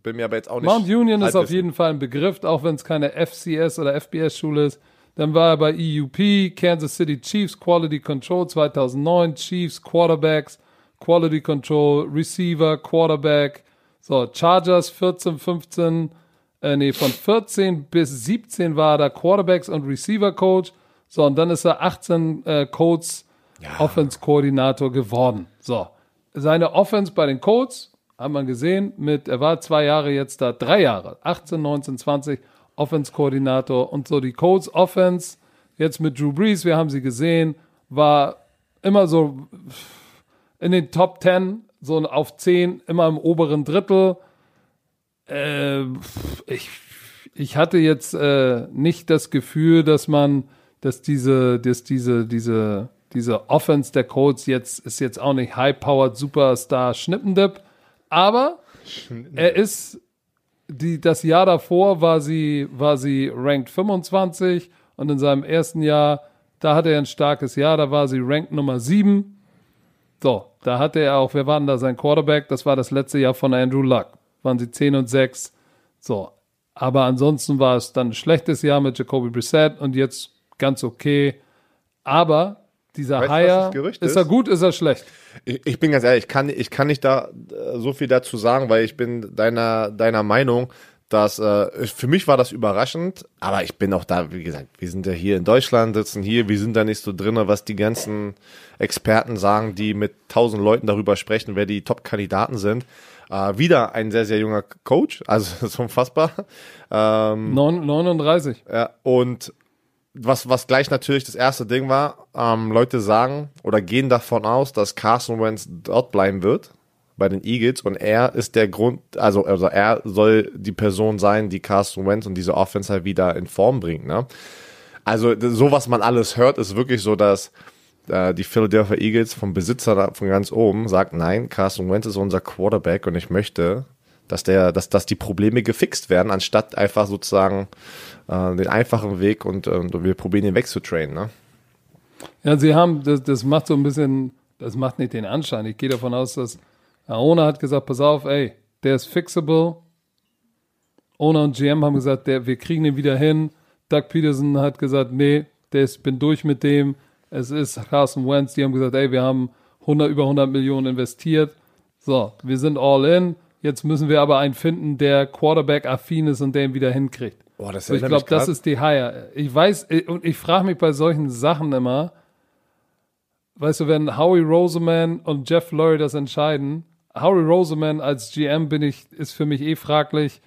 Bin mir aber jetzt auch nicht. Mount Union ist auf jeden Fall ein Begriff, auch wenn es keine FCS oder FBS-Schule ist. Dann war er bei EUP, Kansas City Chiefs, Quality Control 2009, Chiefs, Quarterbacks, Quality Control, Receiver, Quarterback. So, Chargers 14, 15, äh, nee, von 14 bis 17 war er Quarterbacks und Receiver Coach. So, und dann ist er 18 äh, Codes ja. Offense Koordinator geworden. So, seine Offense bei den Codes haben wir gesehen mit, er war zwei Jahre jetzt da, drei Jahre, 18, 19, 20 Offense Koordinator und so die Codes Offense jetzt mit Drew Brees, wir haben sie gesehen, war immer so in den Top 10, so auf 10, immer im oberen Drittel äh, ich, ich hatte jetzt äh, nicht das Gefühl, dass man, dass diese, dass diese, diese, diese Offense der Colts jetzt ist jetzt auch nicht high-powered Superstar Schnippendip, aber er ist die, das Jahr davor war sie, war sie ranked 25 und in seinem ersten Jahr, da hatte er ein starkes Jahr, da war sie ranked Nummer 7. So, da hatte er auch, wer war denn da sein Quarterback? Das war das letzte Jahr von Andrew Luck waren sie 10 und 6. So. Aber ansonsten war es dann ein schlechtes Jahr mit Jacoby Brissett und jetzt ganz okay. Aber dieser weißt, Hire, ist, ist er gut, ist er schlecht? Ich, ich, bin ganz ehrlich, ich kann, ich kann nicht da äh, so viel dazu sagen, weil ich bin deiner, deiner Meinung, dass äh, für mich war das überraschend, aber ich bin auch da, wie gesagt, wir sind ja hier in Deutschland, sitzen hier, wir sind da nicht so drin, was die ganzen Experten sagen, die mit tausend Leuten darüber sprechen, wer die Top-Kandidaten sind. Äh, wieder ein sehr, sehr junger Coach, also das ist unfassbar. Ähm, 39. Ja, und was, was gleich natürlich das erste Ding war, ähm, Leute sagen oder gehen davon aus, dass Carson Wentz dort bleiben wird bei den Eagles und er ist der Grund, also, also er soll die Person sein, die Carson Wentz und diese Offense halt wieder in Form bringt. Ne? Also so, was man alles hört, ist wirklich so, dass äh, die Philadelphia Eagles vom Besitzer von ganz oben sagt, nein, Carson Wentz ist unser Quarterback und ich möchte, dass der, dass, dass die Probleme gefixt werden, anstatt einfach sozusagen äh, den einfachen Weg und, und wir probieren ihn wegzutrainen. Ne? Ja, sie haben, das, das macht so ein bisschen, das macht nicht den Anschein. Ich gehe davon aus, dass Owner hat gesagt, pass auf, ey, der ist fixable. Owner und GM haben gesagt, der, wir kriegen ihn wieder hin. Doug Peterson hat gesagt, nee, der ist, bin durch mit dem es ist Carson Wentz, die haben gesagt, ey, wir haben 100, über 100 Millionen investiert. So, wir sind all in. Jetzt müssen wir aber einen finden, der Quarterback-affin ist und der ihn wieder hinkriegt. Boah, das so, ich glaube, das ist die Hire. Ich weiß, und ich frage mich bei solchen Sachen immer, weißt du, wenn Howie Roseman und Jeff Lurie das entscheiden, Howie Roseman als GM bin ich, ist für mich eh fraglich,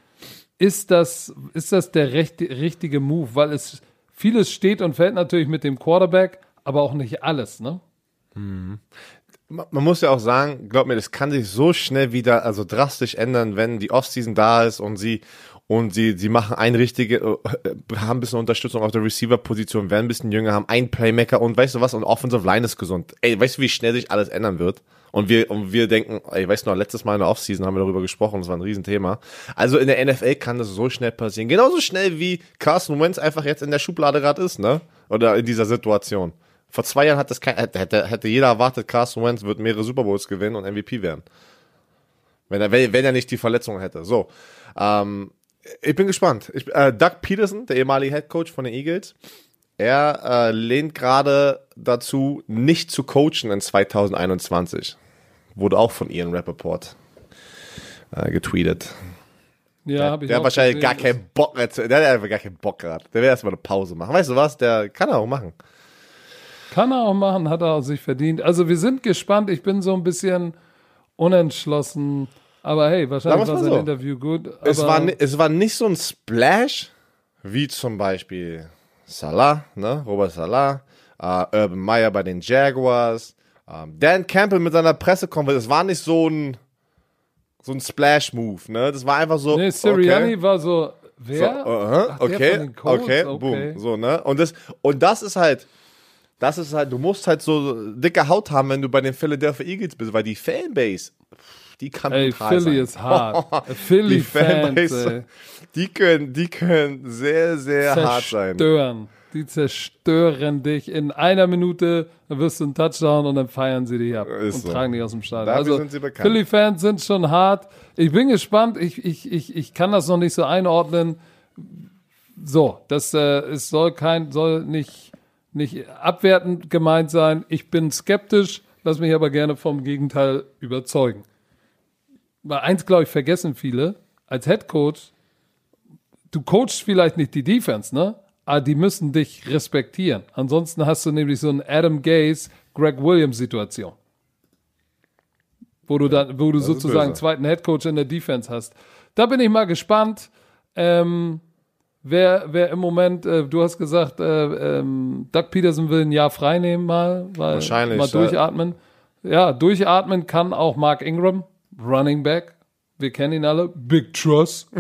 ist das, ist das der recht, richtige Move? Weil es, vieles steht und fällt natürlich mit dem Quarterback, aber auch nicht alles, ne? Mhm. Man muss ja auch sagen, glaub mir, das kann sich so schnell wieder, also drastisch ändern, wenn die Offseason da ist und sie und sie, sie machen ein richtige, äh, haben ein bisschen Unterstützung auf der Receiver-Position, werden ein bisschen jünger, haben einen Playmaker und weißt du was, und Offensive Line ist gesund. Ey, weißt du, wie schnell sich alles ändern wird? Und wir, und wir denken, ey, weißt du noch, letztes Mal in der Offseason haben wir darüber gesprochen, das war ein Riesenthema. Also in der NFL kann das so schnell passieren. Genauso schnell wie Carson Wentz einfach jetzt in der Schublade gerade ist, ne? Oder in dieser Situation. Vor zwei Jahren hat das kein, hätte, hätte jeder erwartet, Carson Wentz wird mehrere Super Bowls gewinnen und MVP werden. Wenn er, wenn, wenn er nicht die Verletzung hätte. So. Ähm, ich bin gespannt. Ich, äh, Doug Peterson, der ehemalige Head Coach von den Eagles, er äh, lehnt gerade dazu, nicht zu coachen in 2021. Wurde auch von Ian Rappaport äh, getweetet. Ja, habe ich Der hat wahrscheinlich gesehen. gar keinen Bock mehr zu, der hat einfach gar keinen Bock gehabt. Der will erstmal eine Pause machen. Weißt du was? Der kann er auch machen. Kann er auch machen, hat er auch sich verdient. Also wir sind gespannt. Ich bin so ein bisschen unentschlossen. Aber hey, wahrscheinlich war sein so. Interview gut. Es war, es war nicht so ein Splash, wie zum Beispiel Salah, ne? Robert Salah, äh, Urban Meyer bei den Jaguars, ähm, Dan Campbell mit seiner Pressekonferenz. Es war nicht so ein, so ein Splash-Move, ne? Das war einfach so. nee, Sirianni okay. war so, So, wer? aha, Ach, okay, okay, Okay. boom, so, ne? Und das, und das ist halt, das ist halt, du musst halt so dicke Haut haben, wenn du bei den Philadelphia Eagles bist, weil die Fanbase, die kann Ey, brutal Philly sein. ist hart. Philly die Fans, Fanbase, ey. die können, die können sehr, sehr hart sein. zerstören. Die zerstören dich. In einer Minute wirst du einen Touchdown und dann feiern sie dich ab Ist und so. tragen dich aus dem Stadion. Dafür also sind sie bekannt. Philly-Fans sind schon hart. Ich bin gespannt. Ich, ich, ich, ich kann das noch nicht so einordnen. So, das äh, es soll kein, soll nicht, nicht abwertend gemeint sein. Ich bin skeptisch, lass mich aber gerne vom Gegenteil überzeugen. Weil eins, glaube ich, vergessen viele, als Head Coach, du coachst vielleicht nicht die Defense, ne? Aber die müssen dich respektieren. Ansonsten hast du nämlich so eine Adam Gaze, Greg Williams Situation. Wo du dann, wo du sozusagen böse. zweiten Head Coach in der Defense hast. Da bin ich mal gespannt. Ähm, wer, wer im Moment, äh, du hast gesagt, äh, ähm, Doug Peterson will ein Jahr frei nehmen mal, weil Wahrscheinlich, mal ja. durchatmen. Ja, durchatmen kann auch Mark Ingram, Running Back. Wir kennen ihn alle. Big Trust.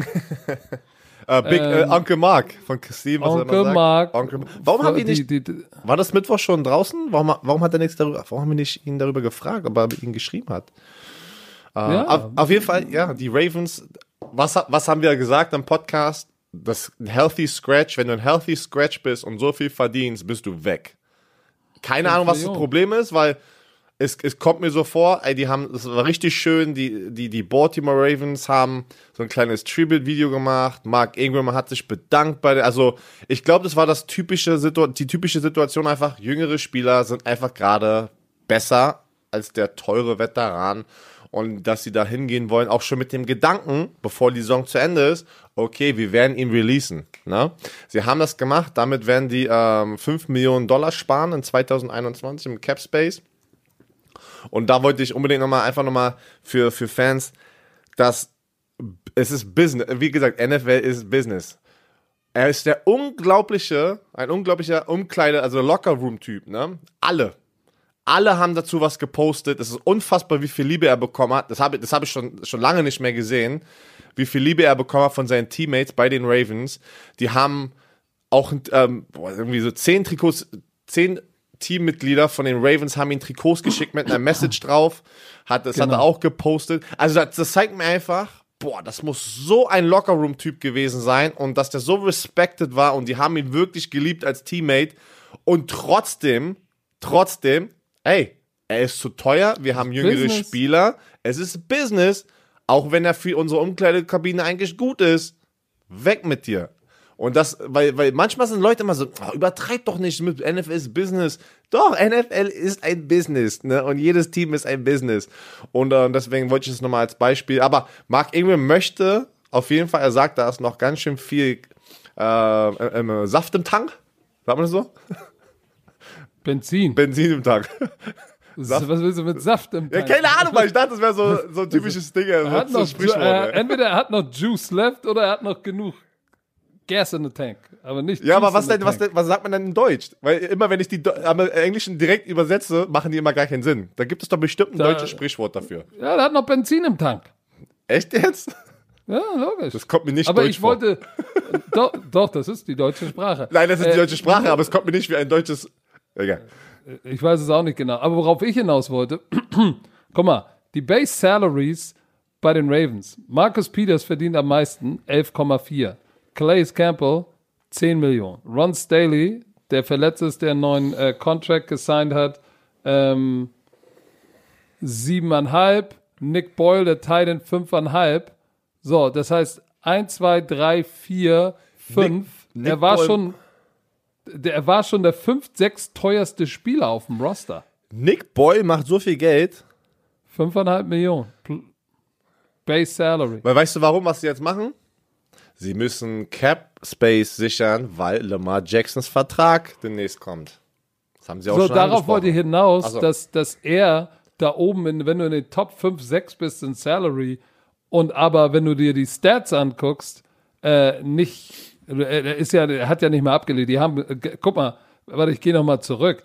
Äh, Big, äh, Onkel Mark von Steve, was Onkel sagt. Mark. Onkel, warum haben wir nicht, die, die, war das Mittwoch schon draußen? Warum, warum hat er nichts darüber, warum haben wir nicht ihn darüber gefragt, ob er ihn geschrieben hat? Äh, Ja. auf, auf jeden Fall, ja, die Ravens, was, was haben wir gesagt im Podcast? Das Healthy Scratch, wenn du ein Healthy Scratch bist und so viel verdienst, bist du weg. Keine Ahnung, was das. Problem ist, weil es, es kommt mir so vor, ey, die haben, das war richtig schön, die, die, die Baltimore Ravens haben so ein kleines Tribute-Video gemacht, Mark Ingram hat sich bedankt bei der, also ich glaube, das war das typische, Situ die typische Situation einfach, jüngere Spieler sind einfach gerade besser als der teure Veteran und dass sie da hingehen wollen, auch schon mit dem Gedanken, bevor die Saison zu Ende ist, okay, wir werden ihn releasen. Ne? Sie haben das gemacht, damit werden die ähm, 5 Millionen Dollar sparen in 2021 im Cap Space. Und da wollte ich unbedingt nochmal, einfach nochmal für, für Fans, dass es ist Business, wie gesagt, NFL ist Business. Er ist der unglaubliche, ein unglaublicher Umkleide, also Locker-Room-Typ, ne? Alle. Alle haben dazu was gepostet. Es ist unfassbar, wie viel Liebe er bekommen hat. Das habe das hab ich schon, schon lange nicht mehr gesehen. Wie viel Liebe er bekommen hat von seinen Teammates bei den Ravens. Die haben auch ähm, irgendwie so zehn Trikots, zehn Teammitglieder von den Ravens haben ihm Trikots geschickt mit einer Message drauf. Hat, das hat er auch gepostet. Also das, das zeigt mir einfach, boah, das muss so ein Lockerroom-Typ gewesen sein und dass der so respected war und die haben ihn wirklich geliebt als Teammate und trotzdem, trotzdem, ey, er ist zu teuer, wir haben jüngere Business. Spieler, es ist Business, auch wenn er für unsere Umkleidekabine eigentlich gut ist, weg mit dir. Und das, weil, weil manchmal sind Leute immer so, "Ah, übertreib doch nicht mit NFL ist Business. Doch, NFL ist ein Business, ne? Und jedes Team ist ein Business. Und äh, deswegen wollte ich es nochmal als Beispiel. Aber Mark Ingram möchte auf jeden Fall, er sagt, da ist noch ganz schön viel äh, äh, Saft im Tank. Sagt man das so? Benzin. Benzin im Tank. Was willst du mit Saft im Ja, Tank? keine Ahnung, weil ich dachte, das wäre so, so ein typisches Ding. Er hat noch, Sprichwort, äh, entweder er hat noch Juice left oder er hat noch genug Gas in the Tank. Aber nicht Ja, aber Juice was in the denn, was denn, was sagt man denn in Deutsch? Weil immer wenn ich die Do- am Englischen direkt übersetze, machen die immer gar keinen Sinn. Da gibt es doch bestimmt ein Da- deutsches Sprichwort dafür. Ja, der hat noch Benzin im Tank. Echt jetzt? Ja, logisch. Das kommt mir nicht aber deutsch ich vor. wollte. doch, doch, das ist die deutsche Sprache. Nein, das ist die Äh, deutsche Sprache, aber es kommt mir nicht wie ein deutsches. Egal. Ich weiß es auch nicht genau. Aber worauf ich hinaus wollte, guck mal, die Base Salaries bei den Ravens. Marcus Peters verdient am meisten, 11,4. Calais Campbell, 10 Millionen. Ron Staley, der verletzt ist, der einen neuen äh, Contract gesigned hat, ähm, 7,5. Nick Boyle, der Titan, 5,5. So, das heißt 1, 2, 3, 4, 5. Nick Er war Boyle- schon, der, er war schon der 5, 6 teuerste Spieler auf dem Roster. Nick Boy macht so viel Geld, 5,5 Millionen. Base Salary. weil weißt du warum, was sie jetzt machen? Sie müssen Cap Space sichern, weil Lamar Jacksons Vertrag demnächst kommt. Das haben sie auch So, schon darauf wollte ich hinaus, so. dass, dass er da oben, in, wenn du in den Top 5, 6 bist in Salary und aber wenn du dir die Stats anguckst, äh, nicht, er, er ist ja, er hat ja nicht mehr abgelehnt. Die haben, äh, guck mal, warte, ich gehe nochmal zurück.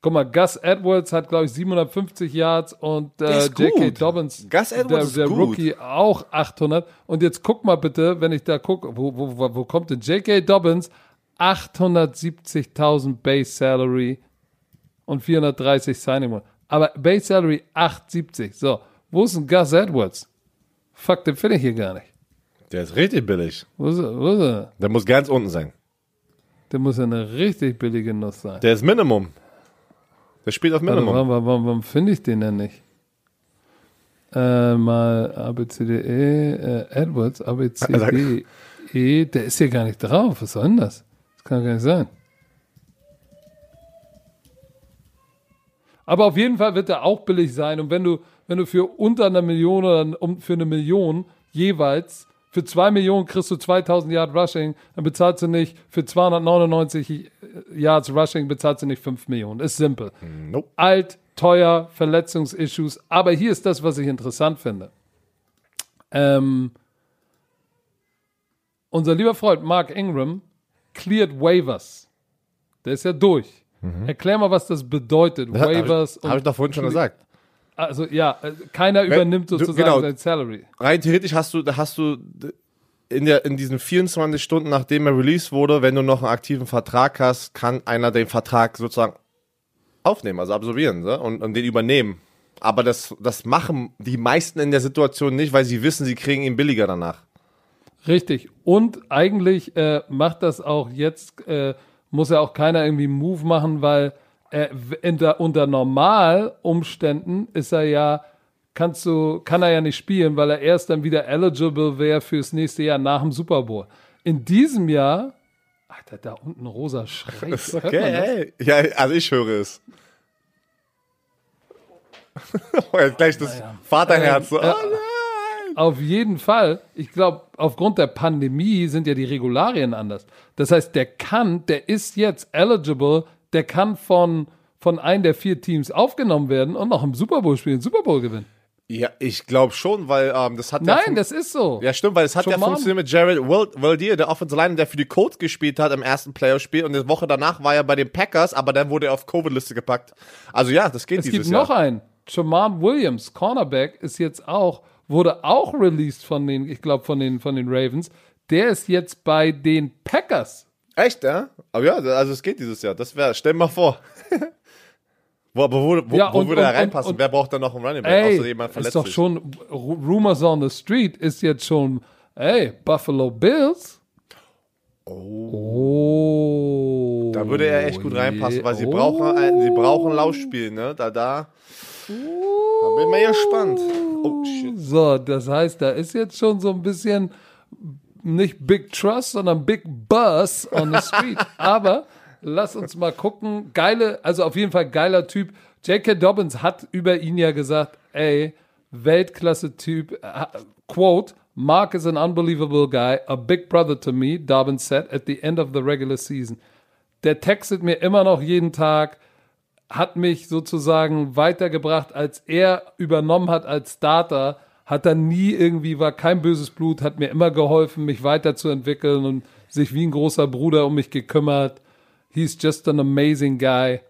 Guck mal, Gus Edwards hat, glaube ich, 750 Yards und Der äh, J.K. Dobbins, Gus Edwards der, der. Rookie, auch 800. Und jetzt guck mal bitte, wenn ich da gucke, wo, wo, wo, wo kommt denn J.K. Dobbins? 870.000 Base Salary und 430 Signing Bonus. Aber Base Salary 870. So, wo ist denn Gus Edwards? Fuck, den finde ich hier gar nicht. Der ist richtig billig. Wo ist er? Wo ist er? Der muss ganz unten sein. Der muss ja eine richtig billige Nuss sein. Der ist Minimum. Der spielt auf Warte, Minimum. warum, warum, warum finde ich den denn nicht? Äh, mal ABCDE, äh, Edwards, ABCDE, E, der ist hier gar nicht drauf. Was soll denn das? Das kann gar nicht sein. Aber auf jeden Fall wird er auch billig sein. Und wenn du, wenn du für unter einer Million oder um, für eine Million jeweils, für zwei Millionen kriegst du 2000 Yard Rushing, dann bezahlst du nicht, für 299 Yards Rushing bezahlst du nicht 5 Millionen. Ist simpel Nope. alt, teuer, Verletzungsissues. Aber hier ist das, was ich interessant finde. Ähm, unser lieber Freund Mark Ingram cleared Waivers. Der ist ja durch. Erklär mal, was das bedeutet. Waivers. Habe ich doch vorhin schon gesagt. Also ja, äh, keiner übernimmt du- sozusagen genau. sein Salary. Rein theoretisch hast du, hast du in, der, in diesen 24 Stunden, nachdem er released wurde, wenn du noch einen aktiven Vertrag hast, kann einer den Vertrag sozusagen aufnehmen, also absolvieren ne? und, und den übernehmen. Aber das, das machen die meisten in der Situation nicht, weil sie wissen, sie kriegen ihn billiger danach. Richtig. Und eigentlich äh, macht das auch jetzt, äh, muss ja auch keiner irgendwie einen Move machen, weil äh, der, unter Normalumständen ist er ja, kannst du, kann er ja nicht spielen, weil er erst dann wieder eligible wäre fürs nächste Jahr nach dem Super Bowl. In diesem Jahr, Alter, da unten rosa Schreck. Ist okay. Ja, also ich höre es. Oh, gleich das Vaterherz. so, Ähm, äh, oh nein. Auf jeden Fall. Ich glaube, aufgrund der Pandemie sind ja die Regularien anders. Das heißt, der kann, der ist jetzt eligible, der kann von, von einem der vier Teams aufgenommen werden und noch im Super Bowl spielen, Super Bowl gewinnen. Ja, ich glaube schon, weil ähm, das hat ja Nein, fun- das ist so. Ja, stimmt, weil es hat ja Schon mal. funktioniert mit Jared Waldier, der Offensive Line, der für die Colts gespielt hat im ersten Playoff-Spiel und eine Woche danach war er bei den Packers, aber dann wurde er auf Covid-Liste gepackt. Also ja, das geht es dieses gibt Jahr. noch einen. Jamal Williams, Cornerback, ist jetzt auch, wurde auch released von den, ich glaube, von den, von den Ravens. Der ist jetzt bei den Packers. Echt, ja? Aber ja, also es geht dieses Jahr. Das wäre, stell dir mal vor. wo, aber wo, wo, Ja, wo und- würde er und- reinpassen? und- Wer braucht da noch einen Running Back? Ey, außer jemand verletzt ist doch schon, Ru- Rumors on the Street ist jetzt schon, ey, Buffalo Bills. Oh. Da würde er echt gut reinpassen, weil sie Oh. brauchen, ein, sie brauchen Laufspiel, ne? Da, da. Da bin ich mal gespannt. Oh, shit. So, das heißt, da ist jetzt schon so ein bisschen nicht Big Trust, sondern Big Buzz on the Street. Aber lass uns mal gucken. Geile, also auf jeden Fall geiler Typ. J.K. Dobbins hat über ihn ja gesagt, ey, Weltklasse-Typ. äh, Quote, Mark is an unbelievable guy, a big brother to me, Dobbins said at the end of the regular season. Der textet mir immer noch jeden Tag, hat mich sozusagen weitergebracht, als er übernommen hat als Starter, hat er nie irgendwie, war kein böses Blut, hat mir immer geholfen, mich weiterzuentwickeln und sich wie ein großer Bruder um mich gekümmert. He's just an amazing guy.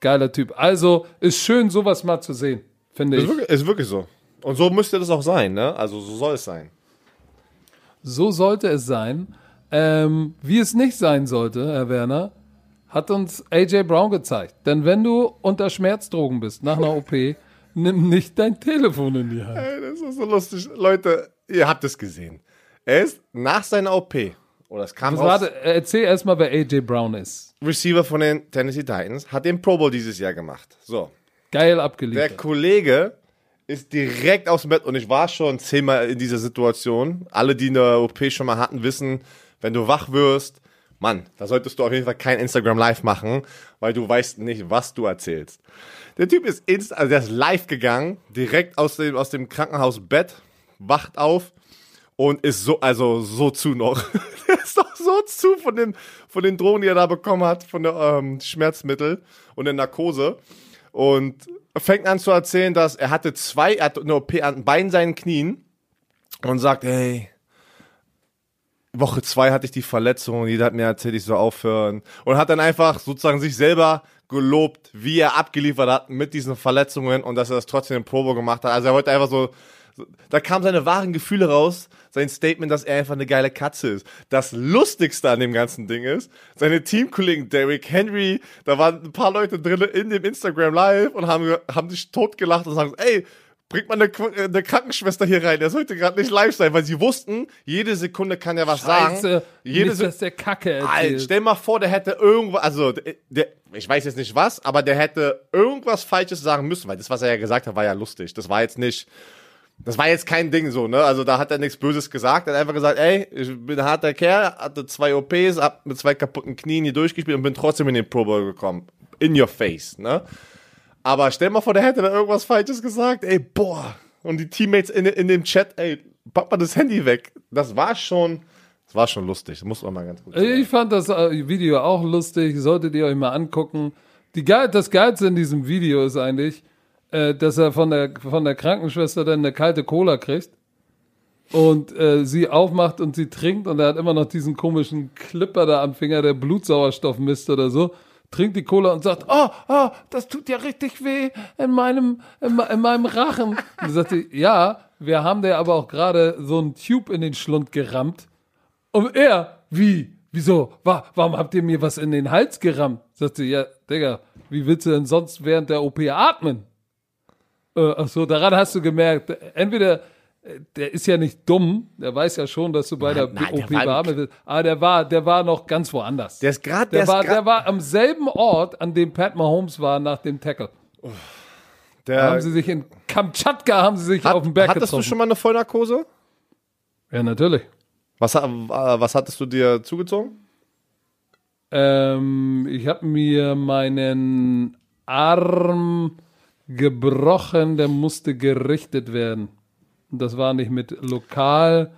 Geiler Typ. Also ist schön, sowas mal zu sehen, finde Ist ich. wirklich, ist wirklich so. Und so müsste das auch sein, ne? Also so soll es sein. So sollte es sein. Ähm, wie es nicht sein sollte, Herr Werner, hat uns AJ Brown gezeigt. Denn wenn du unter Schmerzdrogen bist nach einer OP, nimm nicht dein Telefon in die Hand. Ey, das ist so lustig. Leute, ihr habt es gesehen. Er ist nach seiner OP, oder es kam raus, Warte, erzähl erstmal, wer AJ Brown ist. Receiver von den Tennessee Titans, hat den Pro Bowl dieses Jahr gemacht. So. Geil Der abgeliefert. Kollege ist direkt aus dem Bett und ich war schon zehnmal in dieser Situation. Alle, die eine OP schon mal hatten, wissen, wenn du wach wirst, Mann, da solltest du auf jeden Fall kein Instagram Live machen, weil du weißt nicht, was du erzählst. Der Typ ist inst also der ist live gegangen, direkt aus dem, aus dem Krankenhausbett, wacht auf und ist so, also so zu noch. der ist doch so zu von den, von den Drogen, die er da bekommen hat, von der ähm, Schmerzmittel und der Narkose. Und fängt an zu erzählen, dass er hatte zwei, er hatte eine OP an beiden seinen Knien und sagt, hey, Woche zwei hatte ich die Verletzung jeder hat mir erzählt, ich soll aufhören. Und hat dann einfach sozusagen sich selber gelobt, wie er abgeliefert hat mit diesen Verletzungen und dass er das trotzdem in Probo gemacht hat. Also er wollte einfach so, da kamen seine wahren Gefühle raus, sein Statement, dass er einfach eine geile Katze ist. Das Lustigste an dem ganzen Ding ist, seine Teamkollegen Derrick Henry, da waren ein paar Leute drin in dem Instagram Live und haben, haben sich totgelacht und sagen, ey, bringt mal eine, eine Krankenschwester hier rein, der sollte gerade nicht live sein, weil sie wussten, jede Sekunde kann er was Scheiße, sagen. Jede nicht, dass der Kacke Alter, stell mal vor, der hätte irgendwas, also der, der, ich weiß jetzt nicht was, aber der hätte irgendwas Falsches sagen müssen, weil das, was er ja gesagt hat, war ja lustig. Das war jetzt nicht, das war jetzt kein Ding so, ne? Also da hat er nichts Böses gesagt. Er hat einfach gesagt, ey, ich bin ein harter Kerl, hatte zwei OPs, hab mit zwei kaputten Knien hier durchgespielt und bin trotzdem in den Pro Bowl gekommen. In your face, ne? Aber stell mal vor, der hätte da irgendwas Falsches gesagt, ey, boah. Und die Teammates in, in dem Chat, ey, pack mal das Handy weg. Das war schon, das war schon lustig. Das muss man mal ganz gut sagen. Ich fand das äh, Video auch lustig, solltet ihr euch mal angucken. Die das Geilste in diesem Video ist eigentlich, äh, dass er von der, von der Krankenschwester dann eine kalte Cola kriegt und äh, sie aufmacht und sie trinkt und er hat immer noch diesen komischen Clipper da am Finger, der Blutsauerstoff misst oder so. Trinkt die Cola und sagt, oh, oh, das tut ja richtig weh in meinem, in, in meinem Rachen. Und sagt sie, ja, wir haben dir aber auch gerade so einen Tube in den Schlund gerammt. Und er, wie? Wieso? Wa warum habt ihr mir was in den Hals gerammt? Sagt sie, ja, Digga, wie willst du denn sonst während der OP atmen? Äh, ach so, daran hast du gemerkt, entweder der ist ja nicht dumm, der weiß ja schon, dass du bei der nein, OP beatmet wirst, aber der war, der war noch ganz woanders. Der ist gerade, Der, der, war, der war am selben Ort, an dem Pat Mahomes war nach dem Tackle. der, haben sie sich in Kamtschatka haben sie sich auf dem Berg Hattest getroffen. du schon mal eine Vollnarkose? ja, natürlich. Was, äh, was hattest du dir zugezogen? Ähm, ich habe mir meinen Arm gebrochen, der musste gerichtet werden. Und das war nicht mit lokal.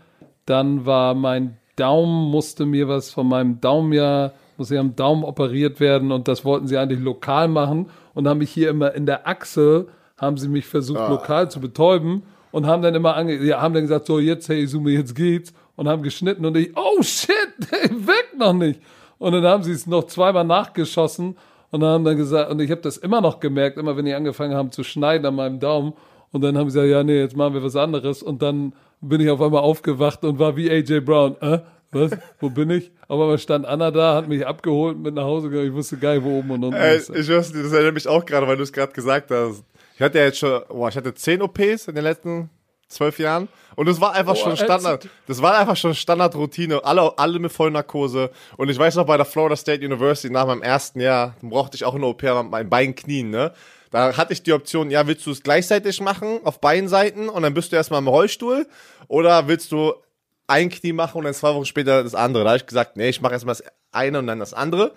Dann war mein Daumen, musste mir was von meinem Daumen ja, musste ja am Daumen operiert werden und das wollten sie eigentlich lokal machen und haben mich hier immer in der Achse, haben sie mich versucht lokal zu betäuben und haben dann immer ange ja, haben dann gesagt, so jetzt, hey Sume, jetzt geht's und haben geschnitten und ich, oh shit, der wirkt noch nicht. Und dann haben sie es noch zweimal nachgeschossen und haben dann gesagt, und ich habe das immer noch gemerkt, immer wenn die angefangen haben zu schneiden an meinem Daumen. Und dann haben sie gesagt, ja, nee, jetzt machen wir was anderes. Und dann bin ich auf einmal aufgewacht und war wie AJ Brown. Äh, was? Wo bin ich? Auf einmal stand Anna da, hat mich abgeholt und mit nach Hause gegangen. Ich wusste gar nicht, wo oben und unten Ey, ist. ich weiß das erinnert mich auch gerade, weil du es gerade gesagt hast. Ich hatte ja jetzt schon, boah, ich hatte zehn OPs in den letzten zwölf Jahren und das war einfach Boah, schon Standard. Das war einfach schon Standardroutine. Alle, alle mit Vollnarkose. Und ich weiß noch bei der Florida State University nach meinem ersten Jahr brauchte ich auch eine OP an meinen beiden Knien, ne? Da hatte ich die Option, ja, willst du es gleichzeitig machen auf beiden Seiten und dann bist du erstmal im Rollstuhl oder willst du ein Knie machen und dann zwei Wochen später das andere. Da habe ich gesagt, nee, ich mache erstmal das eine und dann das andere.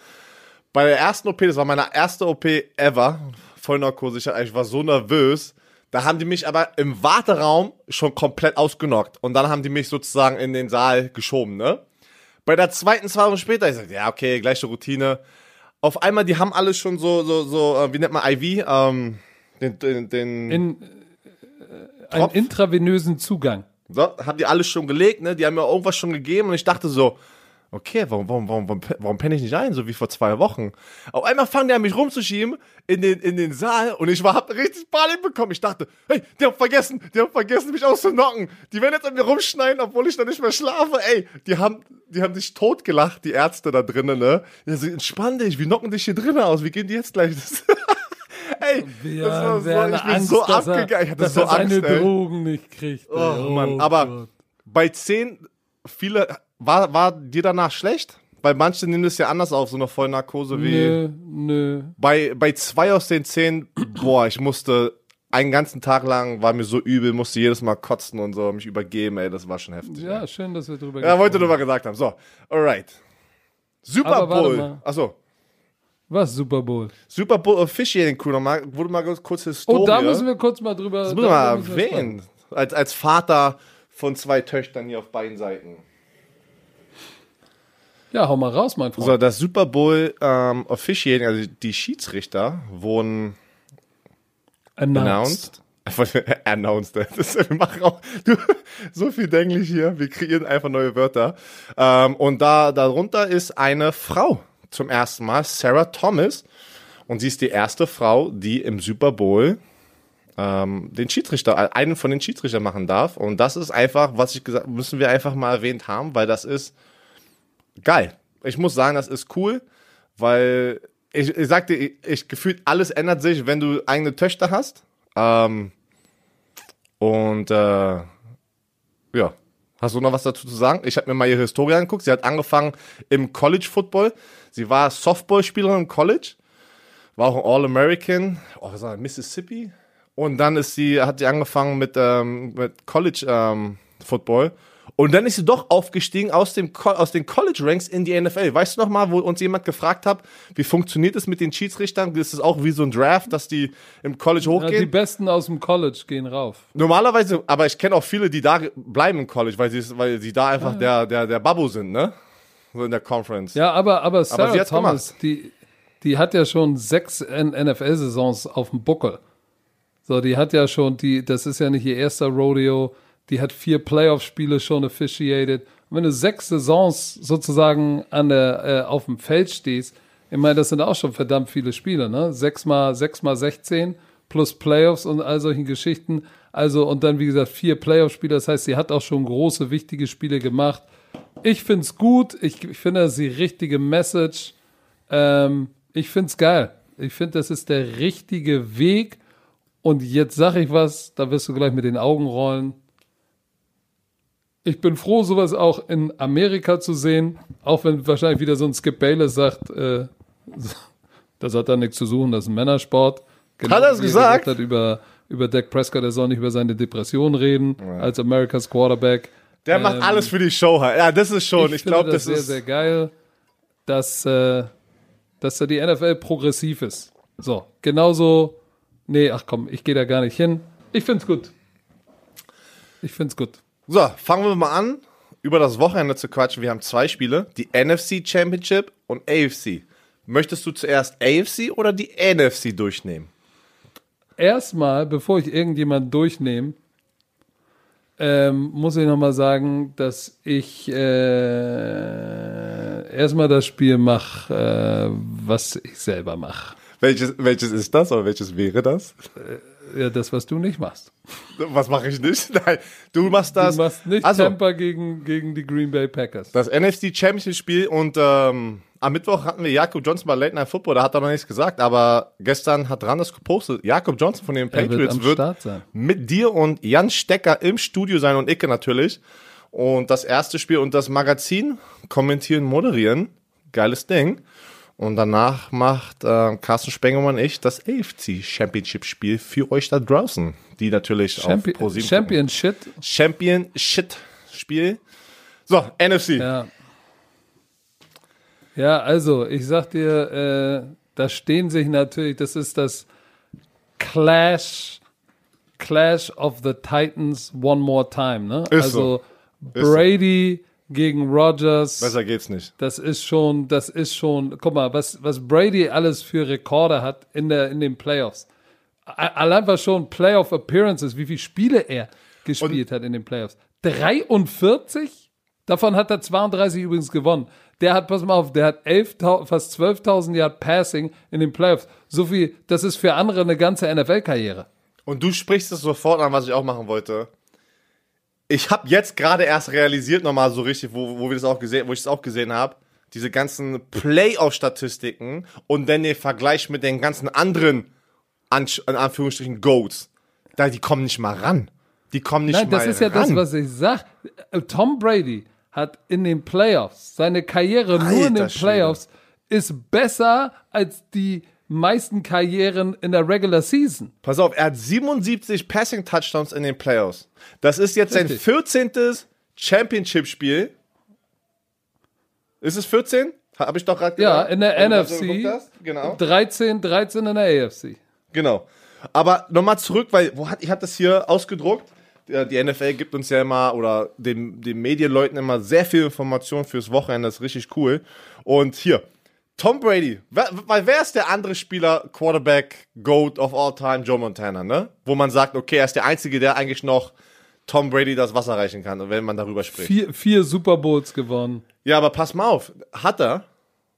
Bei der ersten OP, das war meine erste OP ever, Vollnarkose, ich, ich war so nervös. Da haben die mich aber im Warteraum schon komplett ausgenockt. Und dann haben die mich sozusagen in den Saal geschoben, ne? Bei der zweiten, zwei Wochen später, ich sagte, ja, okay, gleiche Routine. Auf einmal, die haben alle schon so, so, so, äh, wie nennt man IV? Ähm, den, den, den In, äh, einen intravenösen Zugang. so, haben die alles schon gelegt, ne? Die haben mir irgendwas schon gegeben und ich dachte so, okay, warum, warum, warum, warum, penne ich nicht ein, so wie vor zwei Wochen? Auf einmal fangen die an, mich rumzuschieben in den, in den Saal und ich war, hab richtig Panik bekommen. Ich dachte, hey, die haben vergessen, die haben vergessen, mich auszunocken. Die werden jetzt an mir rumschneiden, obwohl ich da nicht mehr schlafe. Ey, die haben, die haben sich totgelacht, die Ärzte da drinnen, ne? Die so, entspann dich, wir nocken dich hier drinnen aus, wie gehen die jetzt gleich? Das ey, Ja, das war so, ich bin Angst, so dass abgegangen, ich hatte dass so er seine Angst, ey. Drogen nicht kriegt. ey. Oh, Mann, Oh aber Gott. bei 10, viele, war, war dir danach schlecht? Weil manche nehmen das ja anders auf, so eine Vollnarkose wie. Nö, nö. Bei, bei zwei aus den zehn, boah, ich musste einen ganzen Tag lang war mir so übel, musste jedes Mal kotzen und so, mich übergeben, ey, das war schon heftig. Ja, ey. schön, dass wir drüber ja wollte mal gesagt haben. So, alright. Super Bowl. mal. Achso. Was, Super Bowl? Super Bowl Officiating Crew nochmal, wurde mal kurz- Historie. Oh, da müssen wir kurz mal drüber. das mal müssen wir erwähnen. Als, als Vater von zwei Töchtern hier auf beiden Seiten. Ja, hau mal raus, mein Freund. So, das Super Bowl ähm, Officiating, also die Schiedsrichter wurden announced. announced. Das ist, wir machen auch du, so viel Englisch hier. Wir kreieren einfach neue Wörter. Ähm, und da darunter ist eine Frau zum ersten Mal, Sarah Thomas. Und sie ist die erste Frau, die im Super Bowl ähm, den Schiedsrichter, einen von den Schiedsrichtern machen darf. Und das ist einfach, was ich gesagt, müssen wir einfach mal erwähnt haben, weil das ist geil. Ich muss sagen, das ist cool, weil ich, ich sagte, ich, ich gefühlt alles ändert sich, wenn du eigene Töchter hast. Ähm, und äh, ja, hast du noch was dazu zu sagen? Ich habe mir mal ihre Historie angeguckt. Sie hat angefangen im College Football. Sie war Softballspielerin im College, war auch All-American, oh, was war Mississippi. Und dann ist sie, hat sie angefangen mit, ähm, mit College ähm, Football. Und dann ist sie doch aufgestiegen aus, dem, aus den College Ranks in die NFL. Weißt du noch mal, wo uns jemand gefragt hat, wie funktioniert es mit den Schiedsrichtern? Ist es auch wie so ein Draft, dass die im College Ja, die hochgehen? Besten aus dem College gehen rauf. Normalerweise, aber ich kenne auch viele, die da bleiben im College, weil sie, weil sie da einfach der, der, der Babu sind, ne? So in der Conference. Ja, aber, aber Sarah hat's Thomas, die, die hat ja schon sechs NFL-Saisons auf dem Buckel. So, die hat ja schon, die, das ist ja nicht ihr erster Rodeo, die hat vier Playoff-Spiele schon officiated. Und wenn du sechs Saisons sozusagen an der, äh, auf dem Feld stehst, ich meine, das sind auch schon verdammt viele Spiele, ne? Sechs mal, sechs mal 16 plus Playoffs und all solchen Geschichten. Also, und dann, wie gesagt, vier Playoff-Spiele. Das heißt, sie hat auch schon große, wichtige Spiele gemacht. Ich find's gut. Ich, ich finde, das ist die richtige Message. Ähm, ich find's geil. Ich finde, das ist der richtige Weg. Und jetzt sag ich was, da wirst du gleich mit den Augen rollen. Ich bin froh, sowas auch in Amerika zu sehen, auch wenn wahrscheinlich wieder so ein Skip Bayless sagt, äh, das hat da nichts zu suchen, das ist ein Männersport. Genau Hat er das wie gesagt? hat über, über Dak Prescott, er soll nicht über seine Depression reden, als Americas Quarterback. Der macht Ähm, alles für die Show halt. Ja, das ist schon. Ich, finde glaube, das, sehr, ist. sehr geil, dass, äh, dass da die NFL progressiv ist. So, genauso. Nee, ach komm, ich gehe da gar nicht hin. Ich find's gut. Ich find's gut. So, fangen wir mal an, über das Wochenende zu quatschen. Wir haben zwei Spiele: die NFC Championship und AFC. Möchtest du zuerst AFC oder die NFC durchnehmen? Erstmal, bevor ich irgendjemanden durchnehme, ähm, muss ich nochmal sagen, dass ich äh, erstmal das Spiel mache, äh, was ich selber mache. Welches, welches ist das oder welches wäre das? Ja, das, was du nicht machst. Was mache ich nicht? Nein, du machst das. Du machst nicht also, Tampa gegen, gegen die Green Bay Packers. das NFC Championship Spiel und ähm, am Mittwoch hatten wir Jakob Johnson bei Late Night Football, da hat er noch nichts gesagt, aber gestern hat Randes gepostet, Jakob Johnson von den wird Patriots wird, sein. mit dir und Jan Stecker im Studio sein und Icke natürlich. Und das erste Spiel und das Magazin kommentieren, moderieren. Geiles Ding. Und danach macht äh, Carsten Spengemann und ich das AFC Championship Spiel für euch da draußen. Die natürlich Champion, auf Pro 7 Champion Shit. Champion Shit Spiel. So, NFC. Ja. Ja, also, ich sag dir, äh, da stehen sich natürlich, das ist das Clash, Clash of the Titans one more time, ne? Ist also, so. Ist so. Gegen Rogers. Besser geht's nicht. Das ist schon, das ist schon, guck mal, was, was Brady alles für Rekorde hat in, der, in den Playoffs. Allein was schon Playoff Appearances, wie viele Spiele er gespielt hat in den Playoffs. 43? Davon hat er 32 übrigens gewonnen. Der hat, pass mal auf, der hat 11.000 fast 12.000 Yard Passing in den Playoffs. So viel, das ist für andere eine ganze NFL-Karriere. Und du sprichst es sofort an, was ich auch machen wollte. Ich habe jetzt gerade erst realisiert nochmal so richtig, wo, wo wir das auch gesehen, wo ich es auch gesehen habe, diese ganzen Playoff-Statistiken und dann den Vergleich mit den ganzen anderen, an, in Anführungsstrichen, Goats. Da, die kommen nicht mal ran. Die kommen nicht Nein, mal das ist ja ran. das, was ich sag. Tom Brady hat in den Playoffs, seine Karriere nur in den Alter Schwede. Playoffs ist besser als die meisten Karrieren in der Regular Season. Pass auf, er hat 77 Passing Touchdowns in den Playoffs. Das ist jetzt Richtig. sein 14. Championship-Spiel. Ist es 14? Habe ich doch gerade Ja, in der so NFC. hast. Genau. 13, 13 in der AFC. Genau. Aber nochmal zurück, weil wo hat, ich habe das hier ausgedruckt. Die NFL gibt uns ja immer oder den, den Medienleuten immer sehr viel Information fürs Wochenende. Das ist richtig cool. Und hier, Tom Brady. Weil wer ist der andere Spieler, Quarterback, Goat of all time? Joe Montana, ne? Wo man sagt, okay, er ist der Einzige, der eigentlich noch Tom Brady das Wasser reichen kann, wenn man darüber spricht. Vier, vier Super Bowls gewonnen. Ja, aber pass mal auf. Hat er.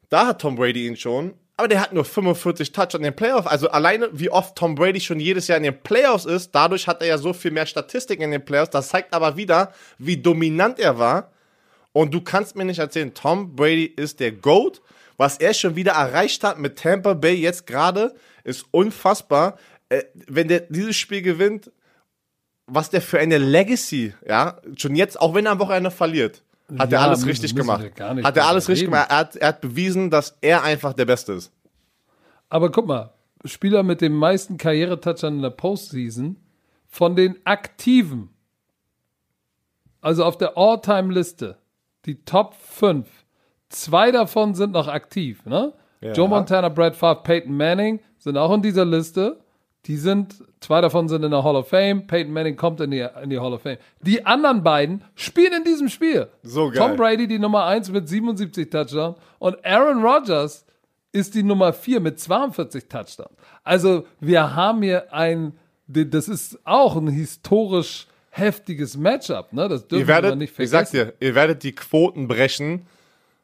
Da hat Tom Brady ihn schon. Aber der hat nur 45 Touch in den Playoffs. Also alleine, wie oft Tom Brady schon jedes Jahr in den Playoffs ist, dadurch hat er ja so viel mehr Statistik in den Playoffs. Das zeigt aber wieder, wie dominant er war. Und du kannst mir nicht erzählen, Tom Brady ist der GOAT. Was er schon wieder erreicht hat mit Tampa Bay jetzt gerade, ist unfassbar. Äh, wenn der dieses Spiel gewinnt, was der für eine Legacy, ja, schon jetzt, auch wenn er am Wochenende verliert, hat er Ja, alles müssen- richtig gemacht. Hat er alles drüber richtig reden. gemacht. Er hat, er hat bewiesen, dass er einfach der Beste ist. Aber guck mal, Spieler mit den meisten Karrieretouchern in der Postseason von den Aktiven, also auf der All-Time-Liste, die Top 5, zwei davon sind noch aktiv. Ne? Ja. Joe Montana, Brad Favre, Peyton Manning sind auch in dieser Liste. Die sind, zwei davon sind in der Hall of Fame. Peyton Manning kommt in die, in die Hall of Fame. Die anderen beiden spielen in diesem Spiel. So geil. Tom Brady, die Nummer 1 mit 77 Touchdowns und Aaron Rodgers ist die Nummer 4 mit 42 Touchdowns. Also wir haben hier ein, das ist auch ein historisch heftiges Matchup, ne? Das dürfen wir nicht ich sag vergessen. dir, ihr werdet die Quoten brechen,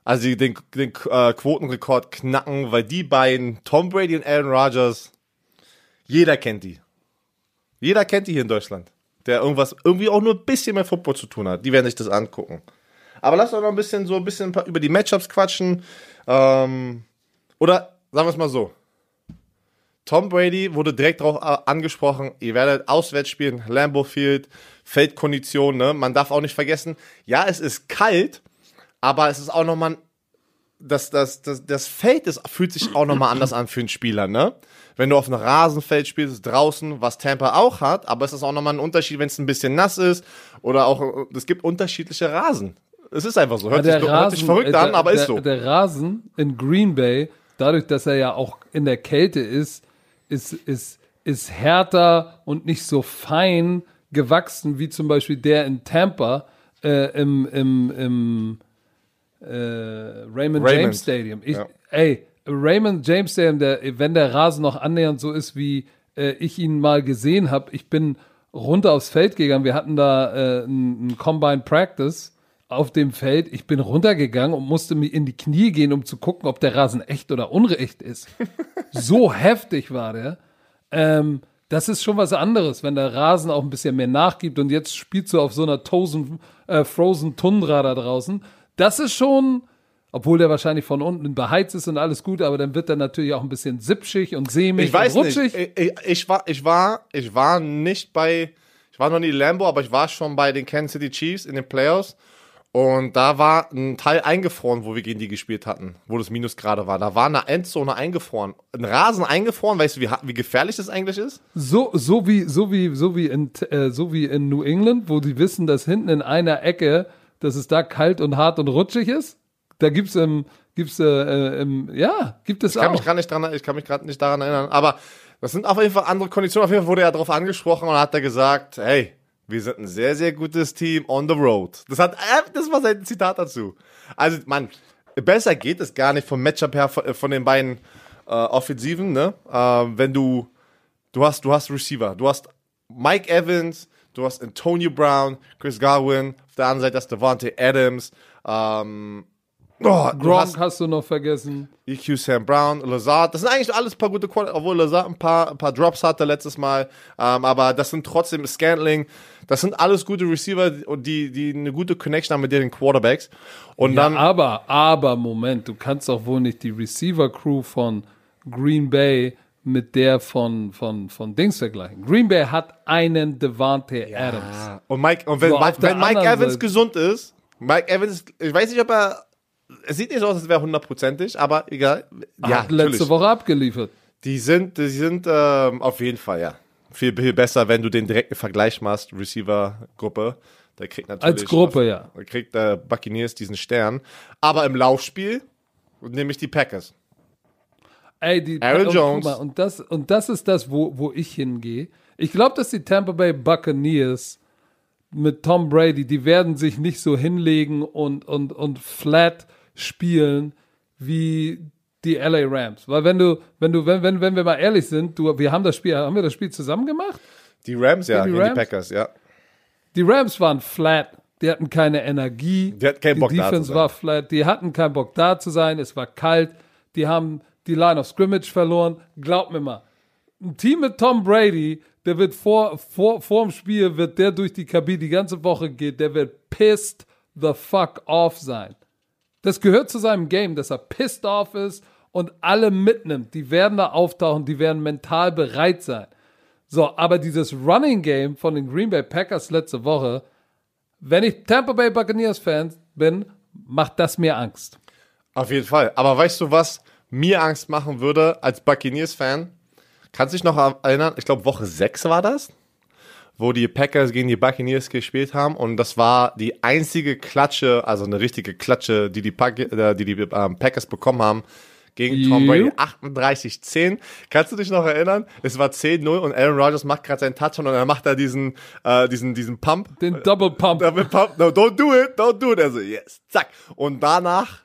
also den, den äh, Quotenrekord knacken, weil die beiden, Tom Brady und Aaron Rodgers, jeder kennt die. Jeder kennt die hier in Deutschland, der irgendwas, irgendwie auch nur ein bisschen mit Football zu tun hat. Die werden sich das angucken. Aber lass doch noch ein bisschen so ein bisschen über die Matchups quatschen. Ähm, oder sagen wir es mal so. Tom Brady wurde direkt darauf äh, angesprochen, ihr werdet auswärts spielen, Lambeau Field, Feldkondition, ne? Man darf auch nicht vergessen, ja, es ist kalt, aber es ist auch nochmal, das, das, das, das Feld ist, fühlt sich auch nochmal anders an für einen Spieler, ne? Wenn du auf einem Rasenfeld spielst, draußen, was Tampa auch hat, aber es ist auch nochmal ein Unterschied, wenn es ein bisschen nass ist oder auch, es gibt unterschiedliche Rasen. Es ist einfach so. Hört, Ja, sich, hört sich verrückt äh, an, der- aber ist der, so. Der Rasen in Green Bay, dadurch, dass er ja auch in der Kälte ist, ist, ist, ist härter und nicht so fein gewachsen wie zum Beispiel der in Tampa äh, im, im, im äh, Raymond, Raymond, James Stadium. Ich, ja. Ey, Raymond James Stadium, der, wenn der Rasen noch annähernd so ist, wie äh, ich ihn mal gesehen habe, ich bin runter aufs Feld gegangen. Wir hatten da äh, ein, ein Combine Practice auf dem Feld. Ich bin runtergegangen und musste mir in die Knie gehen, um zu gucken, ob der Rasen echt oder unrecht ist. so heftig war der. Ähm, das ist schon was anderes, wenn der Rasen auch ein bisschen mehr nachgibt und jetzt spielst du auf so einer Tosen, äh, Frozen Tundra da draußen. Das ist schon, obwohl der wahrscheinlich von unten beheizt ist und alles gut, aber dann wird er natürlich auch ein bisschen sipschig und sämig Ich weiß und nicht. rutschig. Ich, ich, ich, war, ich, war, ich war nicht bei, ich war noch nie Lambo, aber ich war schon bei den Kansas City Chiefs in den Playoffs. Und da war ein Teil eingefroren, wo wir gegen die gespielt hatten, wo das Minusgrade war. Da war eine Endzone eingefroren. Ein Rasen eingefroren, weißt du, wie, wie gefährlich das eigentlich ist? So, so wie, so wie, so wie in, äh, so wie in New England, wo die wissen, dass hinten in einer Ecke, dass es da kalt und hart und rutschig ist. Da gibt's ähm, gibt's äh, äh, im, ja, gibt es Ich kann auch. mich gerade nicht dran, ich kann mich gerade nicht daran erinnern. Aber das sind auf jeden Fall andere Konditionen. Auf jeden Fall wurde er darauf angesprochen und hat er gesagt, hey, wir sind ein sehr, sehr gutes Team on the road. Das hat, äh, das war sein Zitat dazu. Also, Mann, besser geht es gar nicht vom Matchup her von, von den beiden äh, Offensiven, ne? Äh, wenn du, du hast, du hast Receiver, du hast Mike Evans, du hast Antonio Brown, Chris Garwin, auf der anderen Seite hast Devontae Adams, ähm, oh, du Gronk hast hast du noch vergessen. EQ Sam Brown, Lazard, das sind eigentlich alles ein paar gute Quali obwohl Lazard ein paar, ein paar Drops hatte letztes Mal, ähm, aber das sind trotzdem Scantling, das sind alles gute Receiver die, die eine gute Connection haben mit deren Quarterbacks. Und Ja, dann, aber, aber, Moment, du kannst doch wohl nicht die Receiver-Crew von Green Bay mit der von, von, von Dings vergleichen. Green Bay hat einen Devante Adams. und Mike, und wenn, So, auf Mike, der wenn Mike Evans Seite. gesund ist, Mike Evans, ich weiß nicht, ob er, es sieht nicht so aus, als wäre hundertprozentig, aber egal. Ja, hat letzte natürlich. Woche abgeliefert. Die sind, die sind ähm, auf jeden Fall, ja. Viel, viel besser, wenn du den direkten Vergleich machst, Receiver-Gruppe. Der kriegt natürlich. Als Gruppe, ja. Da kriegt der Buccaneers diesen Stern. Aber im Laufspiel nehme ich die Packers. Ey, die Aaron und, Jones. Mal, und, das, und das ist das, wo, wo ich hingehe. Ich glaube, dass die Tampa Bay Buccaneers mit Tom Brady, die werden sich nicht so hinlegen und, und, und flat spielen wie die LA Rams. Weil wenn du, wenn du, wenn, wenn, wenn wir mal ehrlich sind, du, wir haben das Spiel, haben wir das Spiel zusammen gemacht? Die Rams, ja, Die Rams? die Packers, ja. Die Rams waren flat. Die hatten keine Energie. Die hatten keinen Bock, Die da zu Defense sein. war flat. Die hatten keinen Bock da zu sein. Es war kalt. Die haben die Line of Scrimmage verloren. Glaub mir mal. Ein Team mit Tom Brady, der wird vor, vor, vor dem Spiel, wird der durch die Kabine die ganze Woche geht, der wird pissed the fuck off sein. Das gehört zu seinem Game, dass er pissed off ist und alle mitnimmt. Die werden da auftauchen, die werden mental bereit sein. So, aber dieses Running Game von den Green Bay Packers letzte Woche, wenn ich Tampa Bay Buccaneers Fan bin, macht das mir Angst. Auf jeden Fall. Aber weißt du, was mir Angst machen würde als Buccaneers-Fan? Kannst du dich noch erinnern? Ich glaube, Woche 6 war das, wo die Packers gegen die Buccaneers gespielt haben. Und das war die einzige Klatsche, also eine richtige Klatsche, die die, Pack äh, die, die ähm, Packers bekommen haben gegen Tom Brady. Jupp. 38-10. Kannst du dich noch erinnern? Es war 10-0 und Aaron Rodgers macht gerade seinen Touchdown und er macht da diesen, äh, diesen, diesen Pump. Den Double Pump. Double Pump. No, don't do it, don't do it. Also, yes, zack. Und danach